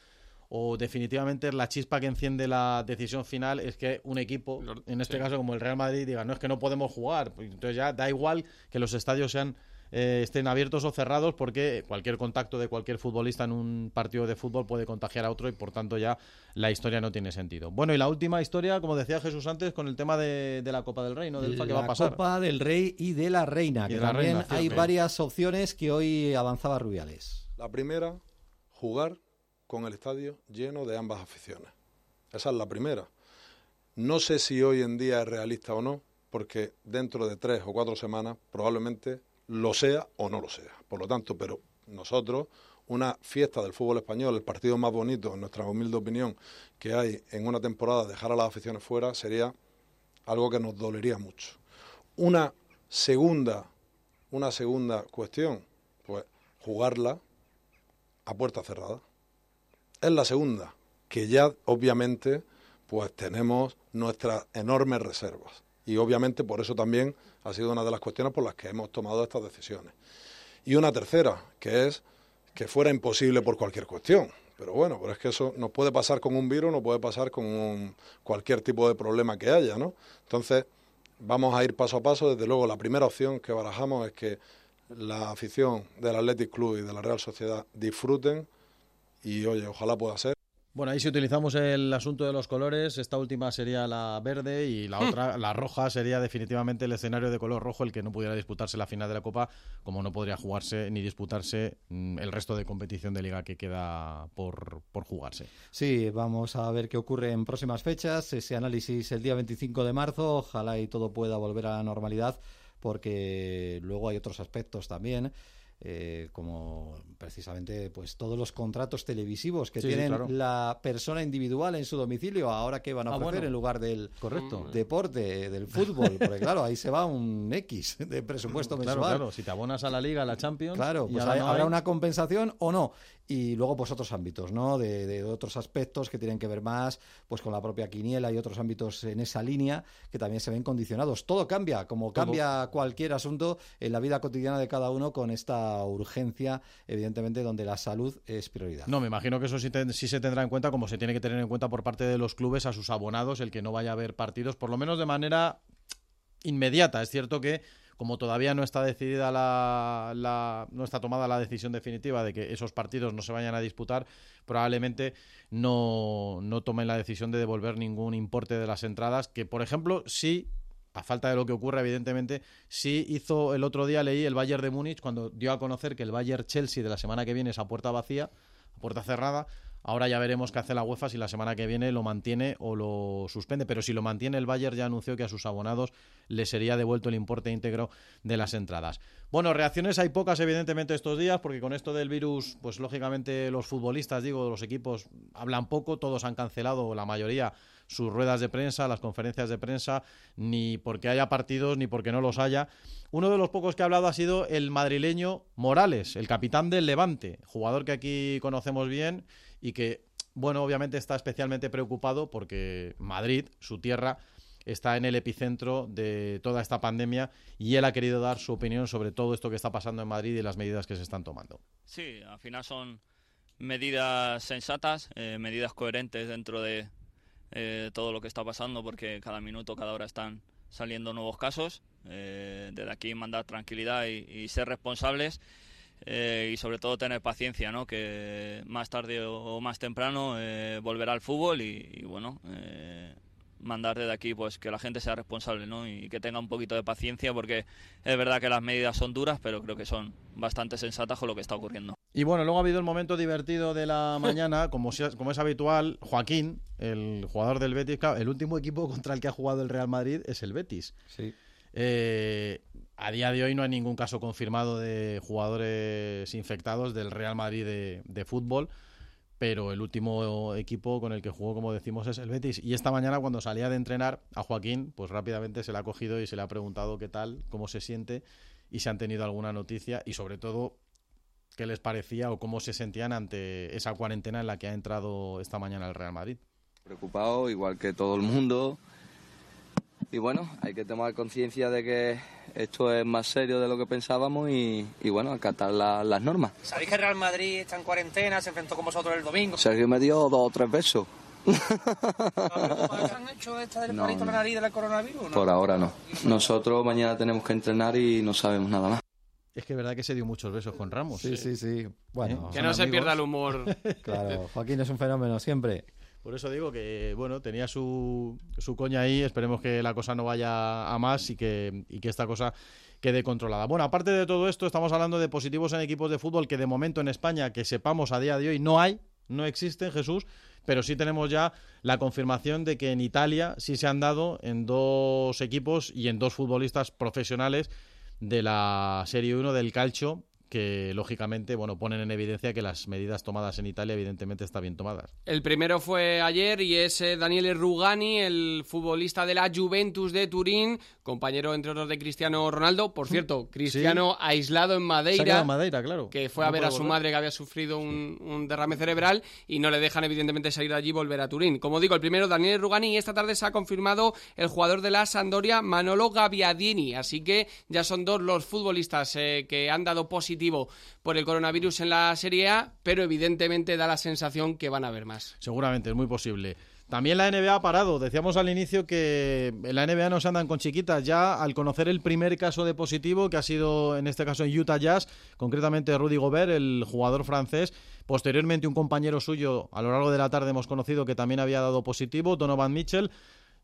o definitivamente la chispa que enciende la decisión final es que un equipo, en este sí. caso como el Real Madrid, diga, no es que no podemos jugar. Pues Entonces ya da igual que los estadios sean eh, estén abiertos o cerrados porque cualquier contacto de cualquier futbolista en un partido de fútbol puede contagiar a otro y por tanto ya la historia no tiene sentido. Bueno, y la última historia, como decía Jesús antes, con el tema de, de la Copa del Rey, ¿no? Del FA que va a la pasar. Copa del Rey y de la Reina, Y que de la también Reina, hay varias opciones que hoy avanzaba Rubiales. La primera, jugar con el estadio lleno de ambas aficiones. Esa es la primera. No sé si hoy en día es realista o no, porque dentro de tres o cuatro semanas probablemente lo sea o no lo sea. Por lo tanto, pero nosotros, una fiesta del fútbol español, el partido más bonito, en nuestra humilde opinión, que hay en una temporada, dejar a las aficiones fuera sería algo que nos dolería mucho. Una segunda, una segunda cuestión, pues jugarla a puerta cerrada. Es la segunda, que ya obviamente pues tenemos nuestras enormes reservas. Y obviamente por eso también ha sido una de las cuestiones por las que hemos tomado estas decisiones. Y una tercera, que es que fuera imposible por cualquier cuestión. Pero bueno, pero es que eso nos puede pasar con un virus, no puede pasar con un- cualquier tipo de problema que haya, ¿no? Entonces, vamos a ir paso a paso. Desde luego, la primera opción que barajamos es que la afición del Athletic Club y de la Real Sociedad disfruten y, oye, ojalá pueda ser. Bueno, ahí si utilizamos el asunto de los colores, esta última sería la verde y la otra, la roja, sería definitivamente el escenario de color rojo, el que no pudiera disputarse la final de la Copa, como no podría jugarse ni disputarse mm, el resto de competición de liga que queda por, por jugarse. Sí, vamos a ver qué ocurre en próximas fechas. Ese análisis el día 25 de marzo. Ojalá y todo pueda volver a la normalidad, porque luego hay otros aspectos también. Eh, como precisamente pues todos los contratos televisivos que Sí, sí, tienen claro. la persona individual en su domicilio ahora que van a Ah, ofrecer bueno. en lugar del Correcto. deporte del fútbol porque claro ahí se va un X de presupuesto Claro, mensual claro, si te abonas a la liga, a la Champions, Claro, pues ahora hay- no habrá hay- una compensación o no. Y luego, pues otros ámbitos, ¿no? De, de otros aspectos que tienen que ver más pues con la propia quiniela y otros ámbitos en esa línea que también se ven condicionados. Todo cambia, como cambia cualquier asunto en la vida cotidiana de cada uno con esta urgencia, evidentemente, donde la salud es prioridad. No, me imagino que eso sí, ten- sí se tendrá en cuenta, como se tiene que tener en cuenta por parte de los clubes a sus abonados, el que no vaya a haber partidos, por lo menos de manera inmediata. Es cierto que como todavía no está decidida la, la- no está tomada la decisión definitiva de que esos partidos no se vayan a disputar, probablemente no, no tomen la decisión de devolver ningún importe de las entradas, que por ejemplo sí a falta de lo que ocurre, evidentemente, sí hizo el otro día, leí el Bayern de Múnich, cuando dio a conocer que el Bayern Chelsea de la semana que viene es a puerta vacía, a puerta cerrada. Ahora ya veremos qué hace la UEFA si la semana que viene lo mantiene o lo suspende. Pero si lo mantiene, el Bayern ya anunció que a sus abonados les sería devuelto el importe íntegro de las entradas. Bueno, reacciones hay pocas, evidentemente, estos días, porque con esto del virus, pues lógicamente los futbolistas, digo, los equipos hablan poco, todos han cancelado, la mayoría, sus ruedas de prensa, las conferencias de prensa, ni porque haya partidos ni porque no los haya. Uno de los pocos que ha hablado ha sido el madrileño Morales, el capitán del Levante, jugador que aquí conocemos bien y que, bueno, obviamente está especialmente preocupado porque Madrid, su tierra, está en el epicentro de toda esta pandemia y él ha querido dar su opinión sobre todo esto que está pasando en Madrid y las medidas que se están tomando. Sí, al final son medidas sensatas, eh, medidas coherentes dentro de eh, todo lo que está pasando, porque cada minuto, cada hora están saliendo nuevos casos. Eh, desde aquí mandar tranquilidad y, y ser responsables. Eh, y sobre todo tener paciencia, ¿no? Que más tarde o más temprano eh, volverá al fútbol y, y bueno, eh, mandar desde aquí pues que la gente sea responsable ¿no? y que tenga un poquito de paciencia porque es verdad que las medidas son duras pero creo que son bastante sensatas con lo que está ocurriendo. Y bueno, luego ha habido el momento divertido de la mañana, como, como es habitual, Joaquín, el jugador del Betis, claro, el último equipo contra el que ha jugado el Real Madrid es el Betis. Sí. Eh, a día de hoy no hay ningún caso confirmado de jugadores infectados del Real Madrid de, fútbol pero el último equipo con el que jugó, como decimos, es el Betis. Y esta mañana, cuando salía de entrenar, a Joaquín, pues rápidamente se le ha cogido y se le ha preguntado qué tal, cómo se siente y si han tenido alguna noticia y, sobre todo, qué les parecía o cómo se sentían ante esa cuarentena en la que ha entrado esta mañana el Real Madrid. Preocupado, igual que todo el mundo. Y bueno, hay que tomar conciencia de que esto es más serio de lo que pensábamos y, y bueno, acatar la- las normas. ¿Sabéis que Real Madrid está en cuarentena? Se enfrentó con vosotros el domingo. Sergio me dio dos o tres besos. ¿Han hecho esta del No, palito la no. nariz del coronavirus? Por ahora no. Nosotros mañana tenemos que entrenar y no sabemos nada más. Es que es verdad que se dio muchos besos con Ramos. Sí, sí, sí. Bueno, Que son no se pierda el humor. Claro, Joaquín es un fenómeno siempre. Por eso digo que, bueno, tenía su, su coña ahí. Esperemos que la cosa no vaya a más y que, y que esta cosa quede controlada. Bueno, aparte de todo esto, estamos hablando de positivos en equipos de fútbol que de momento en España, que sepamos a día de hoy, no hay, no existen, Jesús, pero sí tenemos ya la confirmación de que en Italia sí se han dado en dos equipos y en dos futbolistas profesionales de la Serie 1 del calcio que lógicamente bueno ponen en evidencia que las medidas tomadas en Italia evidentemente están bien tomadas. El primero fue ayer y es eh, Daniele Rugani, el futbolista de la Juventus de Turín, compañero entre otros de Cristiano Ronaldo. Por cierto, Cristiano aislado en Madeira. en Madeira, claro. que fue a ver a su volver. madre que había sufrido un, un derrame cerebral y no le dejan evidentemente salir de allí y volver a Turín. Como digo, el primero Daniel Rugani y esta tarde se ha confirmado el jugador de la Sampdoria Manolo Gabbiadini, así que ya son dos los futbolistas eh, que han dado positivo por el coronavirus en la Serie A, pero evidentemente da la sensación que van a haber más. Seguramente, es muy posible. También la NBA ha parado. Decíamos al inicio que la NBA no se andan con chiquitas. Ya al conocer el primer caso de positivo, que ha sido en este caso en Utah Jazz, concretamente Rudy Gobert, el jugador francés. Posteriormente, un compañero suyo, a lo largo de la tarde hemos conocido que también había dado positivo, Donovan Mitchell.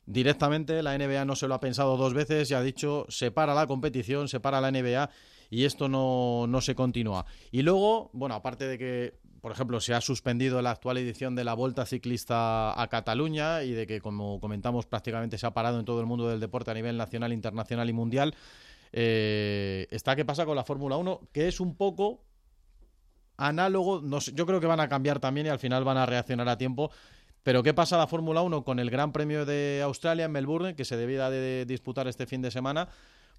Directamente la NBA no se lo ha pensado dos veces y ha dicho separa la competición, separa la NBA y esto no, no se continúa. Y luego, bueno, aparte de que, por ejemplo, se ha suspendido la actual edición de la Volta Ciclista a Cataluña y de que, como comentamos, prácticamente se ha parado en todo el mundo del deporte a nivel nacional, internacional y mundial, eh, está qué pasa con la Fórmula 1, que es un poco análogo, yo creo que van a cambiar también y al final van a reaccionar a tiempo. Pero ¿qué pasa la Fórmula 1 con el Gran Premio de Australia en Melbourne, que se debía de disputar este fin de semana?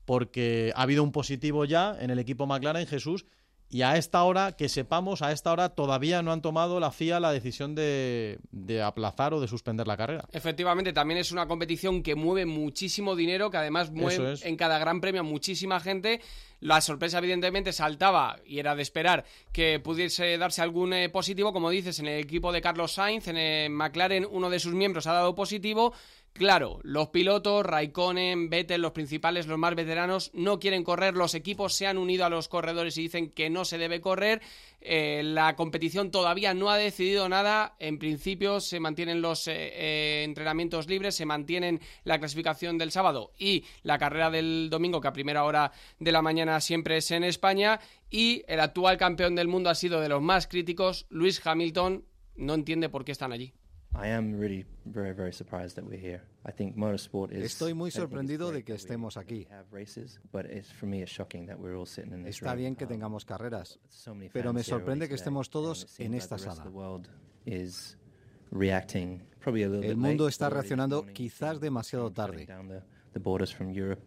Porque ha habido un positivo ya en el equipo McLaren, Jesús, y a esta hora, que sepamos, a esta hora todavía no han tomado la FIA la decisión de, de aplazar o de suspender la carrera. Efectivamente, también es una competición que mueve muchísimo dinero, que además mueve es. en cada gran premio a muchísima gente. La sorpresa, evidentemente, saltaba y era de esperar que pudiese darse algún eh, positivo. Como dices, en el equipo de Carlos Sainz, en eh, McLaren, uno de sus miembros ha dado positivo. Claro, los pilotos, Raikkonen, Vettel, los principales, los más veteranos, no quieren correr. Los equipos se han unido a los corredores y dicen que no se debe correr. Eh, la competición todavía no ha decidido nada. En principio se mantienen los eh, eh, entrenamientos libres, se mantienen la clasificación del sábado y la carrera del domingo, que a primera hora de la mañana siempre es en España. Y el actual campeón del mundo ha sido de los más críticos, Luis Hamilton. No entiende por qué están allí. I am really very, very surprised that we're here. I think motorsport is. Estoy muy sorprendido de que estemos aquí. have races, but it's, for me, it's shocking that we're all sitting in this Está bien que Um, tengamos carreras, pero me sorprende que estemos todos en esta sala. of the world is reacting probably a little El mundo está reaccionando quizás demasiado tarde. down the- the borders from Europe,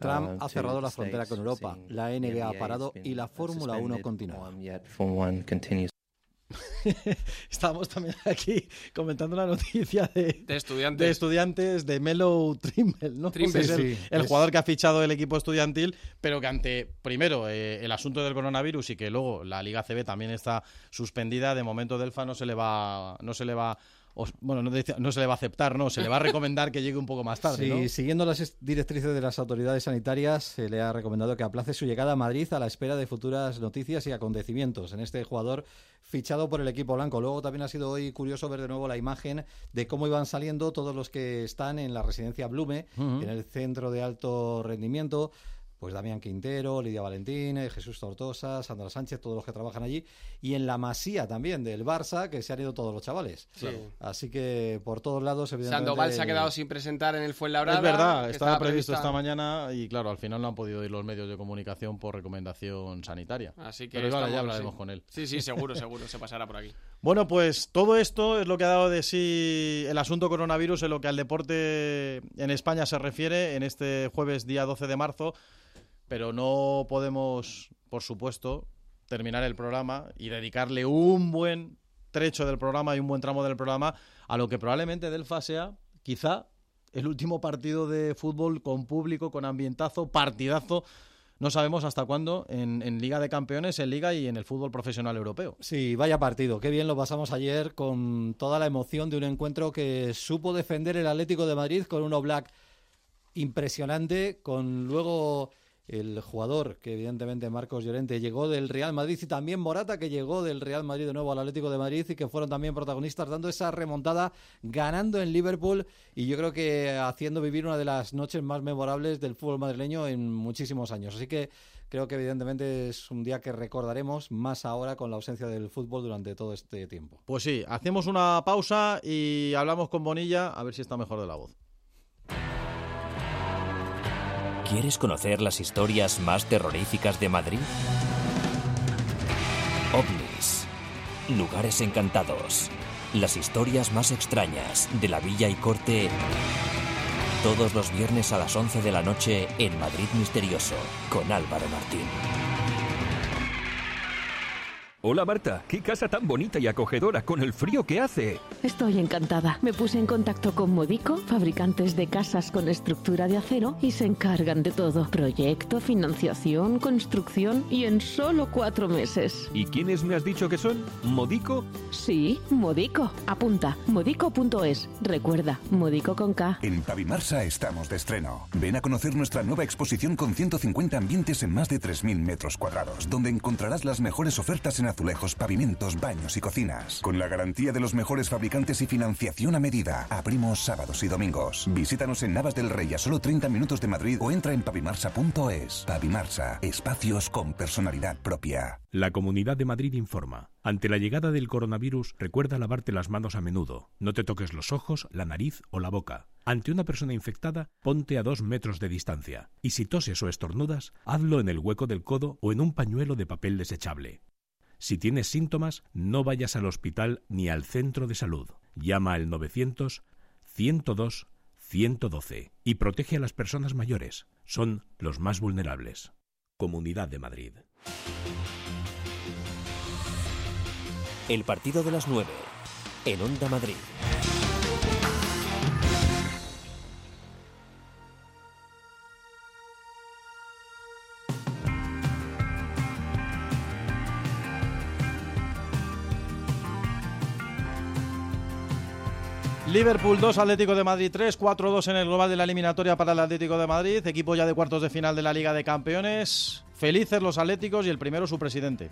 Trump um, ha cerrado la the frontera con Europa, la the NBA ha parado has y la Fórmula 1 suspended, continúa. Estábamos también aquí comentando una noticia de, De estudiantes. de estudiantes de Melo Trimble, ¿no? Trimble, es el, sí, el es- jugador que ha fichado el equipo estudiantil, pero que ante, primero, eh, el asunto del coronavirus y que luego la Liga CB también está suspendida, de momento Delfa no se le va, no se le va os- bueno, no, se le va a aceptar, no, se le va a recomendar que llegue un poco más tarde, Sí, ¿no? siguiendo las directrices de las autoridades sanitarias, se le ha recomendado que aplace su llegada a Madrid a la espera de futuras noticias y acontecimientos en este jugador fichado por el equipo blanco. Luego también ha sido hoy curioso ver de nuevo la imagen de cómo iban saliendo todos los que están en la residencia Blume, en el centro de alto rendimiento. Pues Damián Quintero, Lidia Valentín, Jesús Tortosa, Sandra Sánchez, todos los que trabajan allí. Y en la masía también del Barça, que se han ido todos los chavales. Sí. Así que por todos lados, evidentemente... Sandoval se ha quedado sin presentar en el Fuenlabrada. Es verdad, estaba previsto esta mañana y claro, al final no han podido ir los medios de comunicación por recomendación sanitaria. Así que Pero igual ya hablaremos sí. con él. Sí, sí, seguro, seguro, se pasará por aquí. Bueno, pues todo esto es lo que ha dado de sí el asunto coronavirus en lo que al deporte en España se refiere en este jueves día 12 de marzo, pero no podemos, por supuesto, terminar el programa y dedicarle un buen trecho del programa y un buen tramo del programa a lo que probablemente Delfa sea quizá el último partido de fútbol con público, con ambientazo, partidazo. No sabemos hasta cuándo en, Liga de Campeones, en Liga y en el fútbol profesional europeo. Sí, vaya partido. Qué bien lo pasamos ayer con toda la emoción de un encuentro que supo defender el Atlético de Madrid con un Oblak impresionante, con luego el jugador que evidentemente Marcos Llorente llegó del Real Madrid y también Morata que llegó del Real Madrid de nuevo al Atlético de Madrid y que fueron también protagonistas dando esa remontada, ganando en Liverpool y yo creo que haciendo vivir una de las noches más memorables del fútbol madrileño en muchísimos años. Así que creo que evidentemente es un día que recordaremos más ahora con la ausencia del fútbol durante todo este tiempo. Pues sí, hacemos una pausa y hablamos con Bonilla a ver si está mejor de la voz. ¿Quieres conocer las historias más terroríficas de Madrid? OVNIs, lugares encantados, las historias más extrañas de la villa y corte, todos los viernes a las 11 de la noche en Madrid Misterioso, con Álvaro Martín. Hola Marta, qué casa tan bonita y acogedora con el frío que hace. Estoy encantada. Me puse en contacto con Modico, fabricantes de casas con estructura de acero, y se encargan de todo. Proyecto, financiación, construcción y en solo cuatro meses. ¿Y quiénes me has dicho que son? ¿Modico? Sí, Modico. Apunta, modico.es. Recuerda, Modico con K. En Pavimarsa estamos de estreno. Ven a conocer nuestra nueva exposición con 150 ambientes en más de 3.000 metros cuadrados, donde encontrarás las mejores ofertas en azulejos, pavimentos, baños y cocinas. Con la garantía de los mejores fabricantes y financiación a medida. Abrimos sábados y domingos. Visítanos en Navas del Rey a solo 30 minutos de Madrid o entra en pavimarsa.es. Pavimarsa, espacios con personalidad propia. La Comunidad de Madrid informa. Ante la llegada del coronavirus, recuerda lavarte las manos a menudo. No te toques los ojos, la nariz o la boca. Ante una persona infectada, ponte a dos metros de distancia. Y si toses o estornudas, hazlo en el hueco del codo o en un pañuelo de papel desechable. Si tienes síntomas, no vayas al hospital ni al centro de salud. Llama al 900 102 112 y protege a las personas mayores. Son los más vulnerables. Comunidad de Madrid. El partido de las 9 en Onda Madrid. Liverpool 2, Atlético de Madrid 3, 4-2 en el global de la eliminatoria para el Atlético de Madrid, equipo ya de cuartos de final de la Liga de Campeones. Felices los Atléticos y el primero su presidente.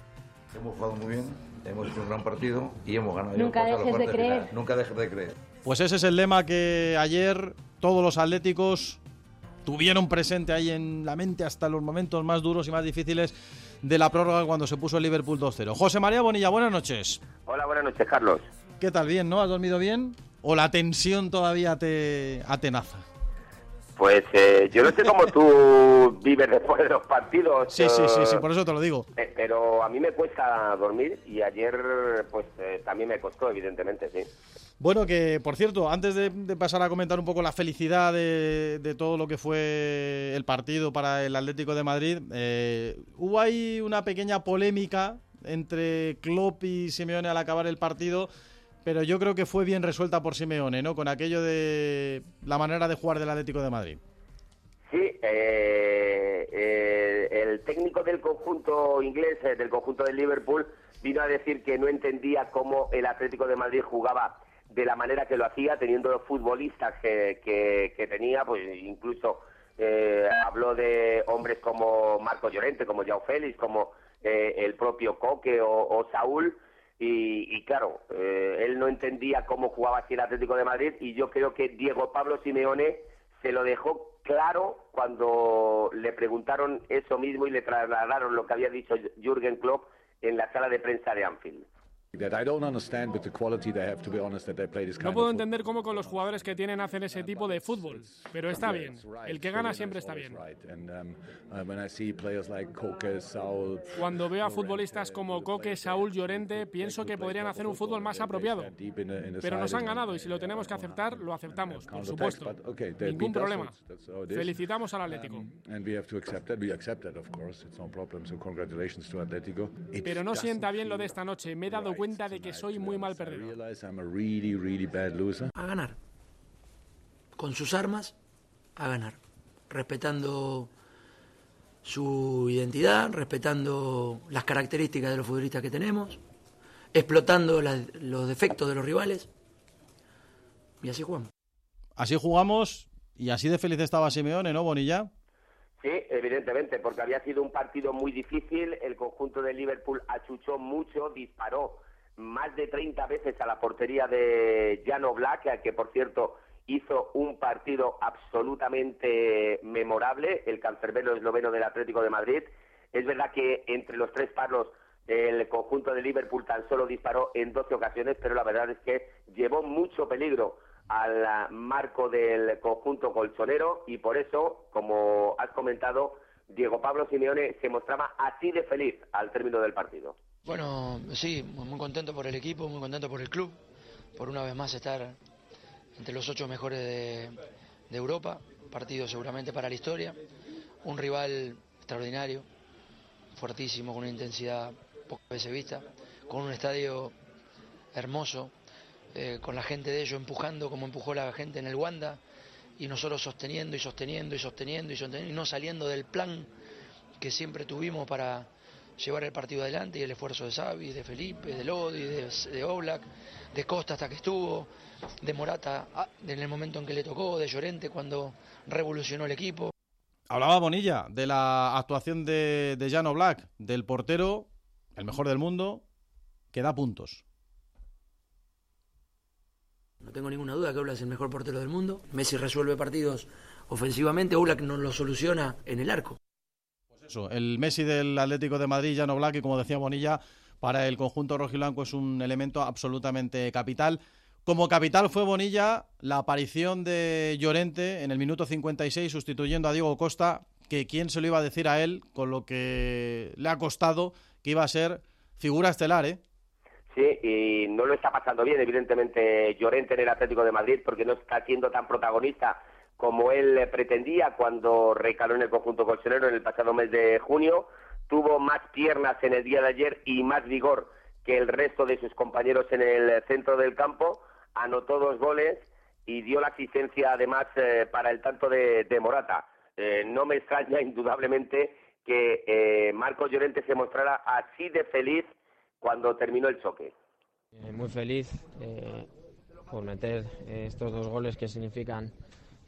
Hemos jugado muy bien, hemos hecho un gran partido y hemos ganado. Nunca dejes los de final. creer. Nunca dejes de creer. Pues ese es el lema que ayer todos los atléticos tuvieron presente ahí en la mente hasta los momentos más duros y más difíciles de la prórroga cuando se puso el Liverpool 2-0. José María Bonilla, buenas noches. Hola, buenas noches, Carlos. ¿Qué tal? ¿Bien, no? ¿Has dormido bien? ¿O la tensión todavía te atenaza? Pues eh, yo no sé cómo tú vives después de los partidos. Sí, sí, sí, sí, eh, por eso te lo digo. eh, Pero a mí me cuesta dormir y ayer pues eh, también me costó, evidentemente, sí. Bueno, que por cierto, antes de, de pasar a comentar un poco la felicidad de, de todo lo que fue el partido para el Atlético de Madrid, eh, hubo ahí una pequeña polémica entre Klopp y Simeone al acabar el partido, pero yo creo que fue bien resuelta por Simeone, ¿no? Con aquello de la manera de jugar del Atlético de Madrid. Sí, eh, eh, el técnico del conjunto inglés, eh, del conjunto de Liverpool, vino a decir que no entendía cómo el Atlético de Madrid jugaba de la manera que lo hacía, teniendo los futbolistas que, que, que tenía, pues incluso eh, habló de hombres como Marco Llorente, como Joao Félix, como eh, el propio Coque o, o Saúl, y, y claro, eh, él no entendía cómo jugaba así el Atlético de Madrid, y yo creo que Diego Pablo Simeone se lo dejó claro cuando le preguntaron eso mismo y le trasladaron lo que había dicho Jürgen Klopp en la sala de prensa de Anfield. No puedo entender cómo con los jugadores que tienen hacen ese tipo de fútbol, pero está bien. El que gana siempre está bien. Cuando veo a futbolistas como Coque, Saúl, Llorente, pienso que podrían hacer un fútbol más apropiado. Pero nos han ganado y si lo tenemos que aceptar, lo aceptamos, por supuesto. Ningún problema. Felicitamos al Atlético. Pero no sienta bien lo de esta noche. Me he dado cuenta de que soy muy mal perdedor. A ganar. Con sus armas, a ganar. Respetando su identidad, respetando las características de los futbolistas que tenemos, explotando la- los defectos de los rivales. Y así jugamos. Así jugamos y así de feliz estaba Simeone, ¿no, Bonilla? Sí, evidentemente, porque había sido un partido muy difícil. El conjunto de Liverpool achuchó mucho, disparó más de 30 veces a la portería de Jano Black, que por cierto hizo un partido absolutamente memorable, el cancerbero esloveno del Atlético de Madrid. Es verdad que entre los tres palos el conjunto de Liverpool tan solo disparó en 12 ocasiones, pero la verdad es que llevó mucho peligro al marco del conjunto colchonero y por eso, como has comentado, Diego Pablo Simeone se mostraba así de feliz al término del partido. Bueno, sí, muy contento por el equipo, muy contento por el club, por una vez más estar entre los ocho mejores de, Europa, partido seguramente para la historia, un rival extraordinario, fuertísimo, con una intensidad pocas veces vista, con un estadio hermoso, eh, con la gente de ellos empujando como empujó la gente en el Wanda y nosotros sosteniendo y sosteniendo y sosteniendo y sosteniendo y no saliendo del plan que siempre tuvimos para llevar el partido adelante y el esfuerzo de Xavi, de Felipe, de Lodi, de, de Oblak, de Costa hasta que estuvo, de Morata ah, en el momento en que le tocó, de Llorente cuando revolucionó el equipo. Hablaba Bonilla de la actuación de, de Jano Black, del portero, el mejor del mundo, que da puntos. No tengo ninguna duda que Oblak es el mejor portero del mundo. Messi resuelve partidos ofensivamente, Oblak no lo soluciona en el arco. El Messi del Atlético de Madrid, Jano Black, y como decía Bonilla, para el conjunto rojiblanco es un elemento absolutamente capital. Como capital fue Bonilla la aparición de Llorente en el minuto 56 sustituyendo a Diego Costa, que quién se lo iba a decir a él con lo que le ha costado que iba a ser figura estelar, ¿eh? Sí, y no lo está pasando bien, evidentemente, Llorente en el Atlético de Madrid, porque no está siendo tan protagonista como él pretendía cuando recaló en el conjunto colchonero en el pasado mes de junio. Tuvo más piernas en el día de ayer y más vigor que el resto de sus compañeros en el centro del campo. Anotó dos goles y dio la asistencia además eh, para el tanto de, Morata. Eh, no me extraña indudablemente que eh, Marco Llorente se mostrara así de feliz cuando terminó el choque. Muy feliz por meter estos dos goles que significan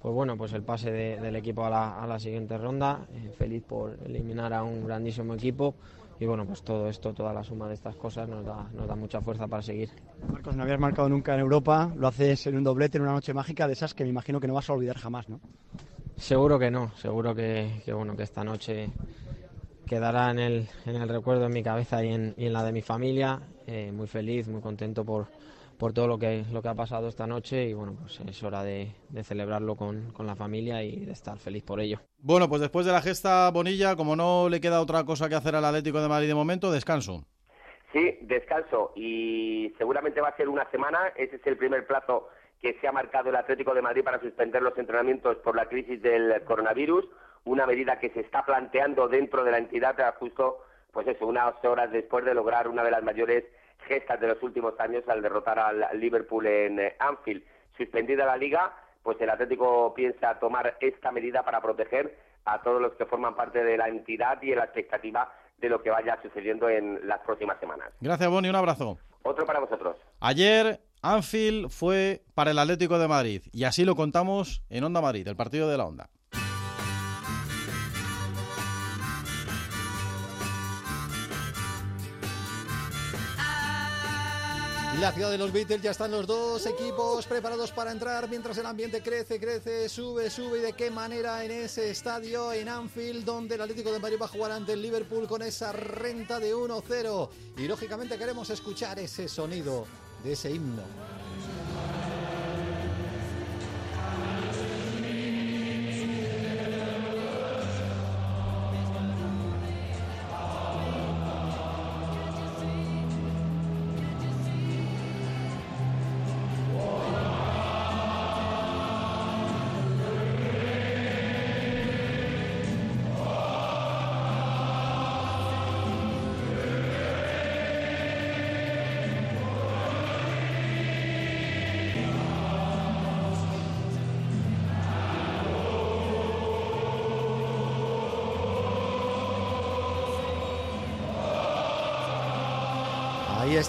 pues bueno pues el pase de- del equipo a la, a la siguiente ronda. Eh, feliz por eliminar a un grandísimo equipo. Y bueno pues todo esto toda la suma de estas cosas nos da nos da mucha fuerza para seguir. Marcos, no habías marcado nunca en Europa, lo haces en un doblete, en una noche mágica de esas que me imagino que no vas a olvidar jamás, ¿no? seguro que no seguro que, que, bueno que esta noche quedará en el, en el recuerdo en mi cabeza y en, y en la de mi familia. Eh, muy feliz muy contento por por todo lo que lo que ha pasado esta noche y bueno pues es hora de, de celebrarlo con, con la familia y de estar feliz por ello Bueno, pues después de la gesta Bonilla, como no le queda otra cosa que hacer al Atlético de Madrid de momento, descanso. Sí, descanso y seguramente va a ser una semana. Ese es el primer plazo que se ha marcado el Atlético de Madrid para suspender los entrenamientos por la crisis del coronavirus. Una medida que se está planteando dentro de la entidad justo, pues eso, unas horas después de lograr una de las mayores gestas de los últimos años al derrotar al Liverpool en eh, Anfield. Suspendida la liga, pues el Atlético piensa tomar esta medida para proteger a todos los que forman parte de la entidad y en la expectativa de lo que vaya sucediendo en las próximas semanas. Gracias, Boni, un abrazo. Otro para vosotros. Ayer Anfield fue para el Atlético de Madrid y así lo contamos en Onda Madrid, el partido de la Onda. La ciudad de los Beatles ya están los dos equipos preparados para entrar mientras el ambiente crece, crece, sube, sube y de qué manera en ese estadio en Anfield donde el Atlético de Madrid va a jugar ante el Liverpool con esa renta de 1-0 y lógicamente queremos escuchar ese sonido de ese himno.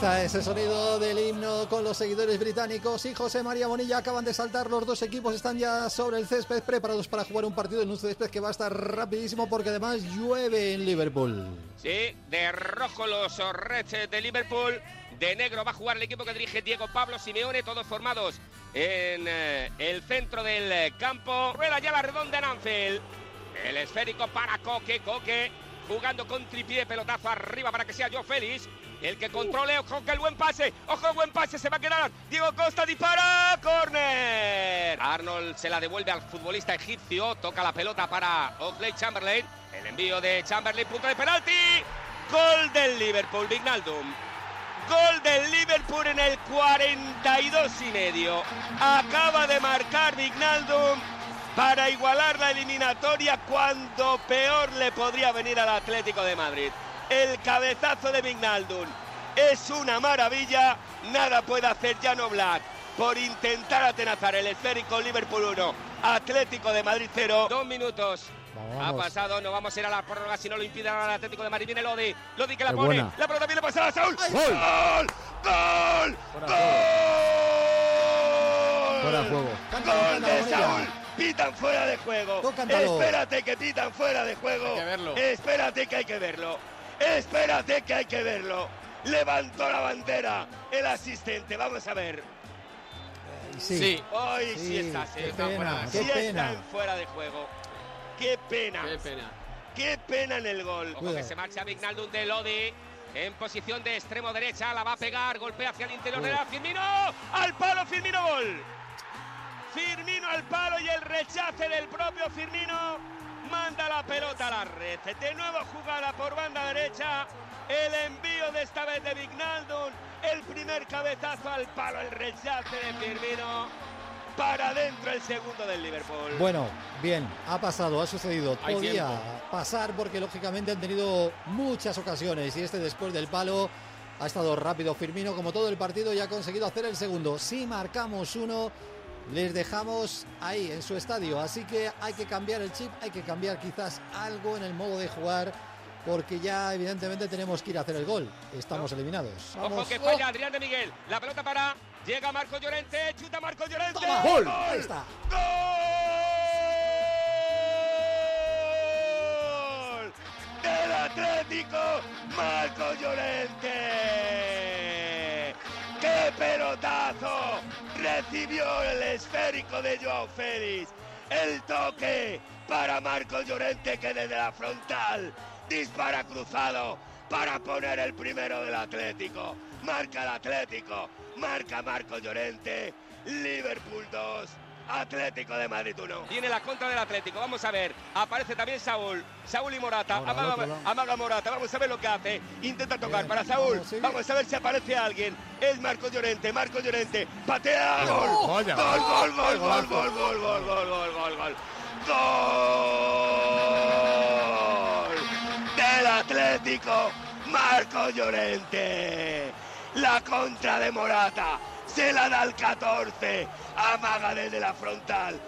Ese sonido del himno con los seguidores británicos y José María Bonilla acaban de saltar los dos equipos están ya sobre el césped preparados para jugar un partido en un césped que va a estar rapidísimo porque además llueve en Liverpool. Sí, de rojo los Reds de Liverpool, de negro va a jugar el equipo que dirige Diego Pablo Simeone, todos formados en eh, el centro del campo. Rueda ya la redonda en Anfield. El esférico para Coque, Coque jugando con tripié, pelotazo arriba para que sea Joe Félix. El que controle, ojo que el buen pase, ojo el buen pase, se va a quedar. Diego Costa dispara, corner. Arnold se la devuelve al futbolista egipcio, toca la pelota para Oakley Chamberlain. El envío de Chamberlain, punto de penalti. Gol del Liverpool, Vignaldum. Gol del Liverpool en el 42 y medio. Acaba de marcar Vignaldum para igualar la eliminatoria cuando peor le podría venir al Atlético de Madrid. El cabezazo de Vignaldum es una maravilla. Nada puede hacer Jano Black por intentar atenazar el esférico Liverpool 1, Atlético de Madrid 0. Dos minutos. Ha pasado, no vamos a ir a la prórroga si no lo impiden al Atlético de Madrid. Viene Lodi, Lodi que la Qué pone, buena. la pelota viene pasada a Saúl. ¡Gol! ¡Gol! ¡Gol! ¡Gol! Fuera de juego. ¡Gol de Saúl! Pitan fuera de juego. Espérate que pitan fuera de juego. Hay que verlo. Espérate que hay que verlo. Espérate que hay que verlo. Levantó la bandera el asistente. Vamos a ver. Sí. Sí. Hoy sí, Sí, está, sí, qué está pena, fuera sí está pena. en fuera de juego. Qué pena. Qué pena. Qué pena en el gol. Ojo Cuidado. que se marcha Vignaldum de Lodi. En posición de extremo derecha, la va a pegar, golpea hacia el interior de la Firmino, al palo Firmino gol. Firmino al palo y el rechace del propio Firmino manda la pelota a la red. De nuevo jugada por banda derecha, el envío de esta vez de Vignaldum, el primer cabezazo al palo, el rechace de Firmino. Para adentro el segundo del Liverpool. Bueno, bien, ha pasado, ha sucedido. Hay Podía tiempo. pasar porque lógicamente han tenido muchas ocasiones y este después del palo ha estado rápido Firmino como todo el partido y ha conseguido hacer el segundo. Si marcamos uno, les dejamos ahí en su estadio. Así que hay que cambiar el chip, hay que cambiar quizás algo en el modo de jugar porque ya evidentemente tenemos que ir a hacer el gol. Estamos eliminados. Ojo Vamos. que falla Adrián de Miguel. La pelota para. Llega Marco Llorente. Chuta Marco Llorente. Toma, ¡Gol! Ahí está. ¡Gol! Del Atlético, Marco Llorente. ¡Qué pelotazo! Recibió el esférico de Joao Félix. El toque para Marco Llorente que desde la frontal dispara cruzado para poner el primero del Atlético. Marca el Atlético, marca Marco Llorente. Liverpool 2, Atlético de Madrid 1. Viene la contra del Atlético, vamos a ver. Aparece también Saúl. Saúl y Morata. Amaga, Morata. Vamos a ver lo que hace. Intenta tocar Bien, para Saúl. vamos. Vamos a ver si aparece alguien. Es Marco Llorente. Marco Llorente. Patea. Gol. ¡Oh! Gol, Vaya. gol, gol, gol, gol, golazo. gol, gol, gol, gol, gol, gol, gol. Gol del Atlético. Marco Llorente. La contra de Morata. Se la da al 14. Amaga desde la frontal.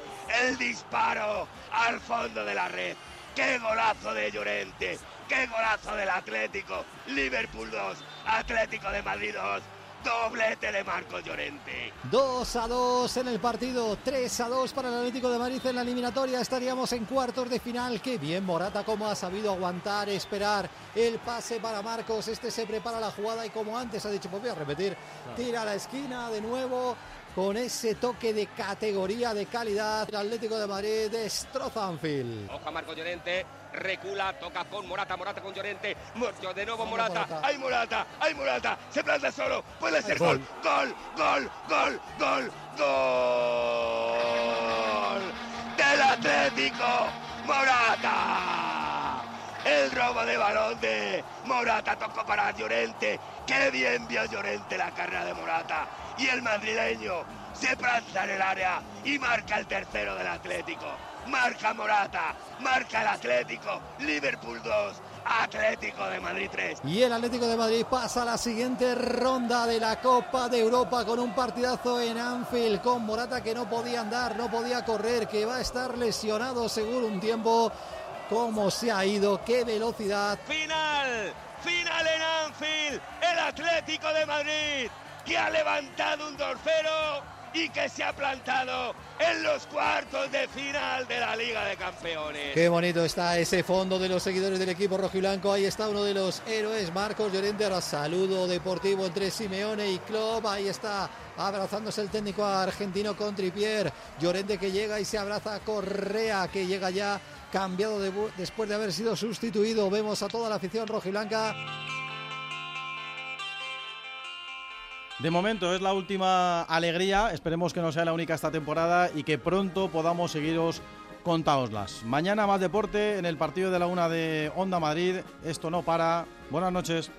El disparo al fondo de la red. ¡Qué golazo de Llorente! ¡Qué golazo del Atlético! Liverpool 2, Atlético de Madrid 2. Doblete de Marcos Llorente. 2 a 2 en el partido, 3 a 2 para el Atlético de Madrid en la eliminatoria. Estaríamos en cuartos de final. Qué bien Morata, cómo ha sabido aguantar, esperar el pase para Marcos. Este se prepara la jugada y como antes ha dicho, pues voy a repetir, tira a la esquina de nuevo con ese toque de categoría, de calidad. El Atlético de Madrid destroza Anfield. Ojo Marco Llorente, recula, toca con Morata, Morata con Llorente, muerto de nuevo Morata, hay Morata, hay Morata, se planta solo, puede ser gol, gol, gol, gol, gol, gol del Atlético, Morata. El robo de balón de Morata tocó para Llorente. Qué bien vio Llorente la carrera de Morata. Y el madrileño se planta en el área y marca el tercero del Atlético. Marca Morata, marca el Atlético. Liverpool 2, Atlético de Madrid 3. Y el Atlético de Madrid pasa a la siguiente ronda de la Copa de Europa con un partidazo en Anfield con Morata que no podía andar, no podía correr, que va a estar lesionado seguro un tiempo. ¿Cómo se ha ido? ¡Qué velocidad! Final, final en Anfield. El Atlético de Madrid que ha levantado un 2-0 y que se ha plantado en los cuartos de final de la Liga de Campeones. Qué bonito está ese fondo de los seguidores del equipo rojiblanco. Ahí está uno de los héroes, Marcos Llorente. Ahora saludo deportivo entre Simeone y Klopp. Ahí está abrazándose el técnico argentino con Tripier. Llorente que llega y se abraza a Correa, que llega ya cambiado después de haber sido sustituido. Vemos a toda la afición rojiblanca. De momento es la última alegría, esperemos que no sea la única esta temporada y que pronto podamos seguiros contaoslas. Mañana más deporte en el partido de la una de Onda Madrid. Esto no para. Buenas noches.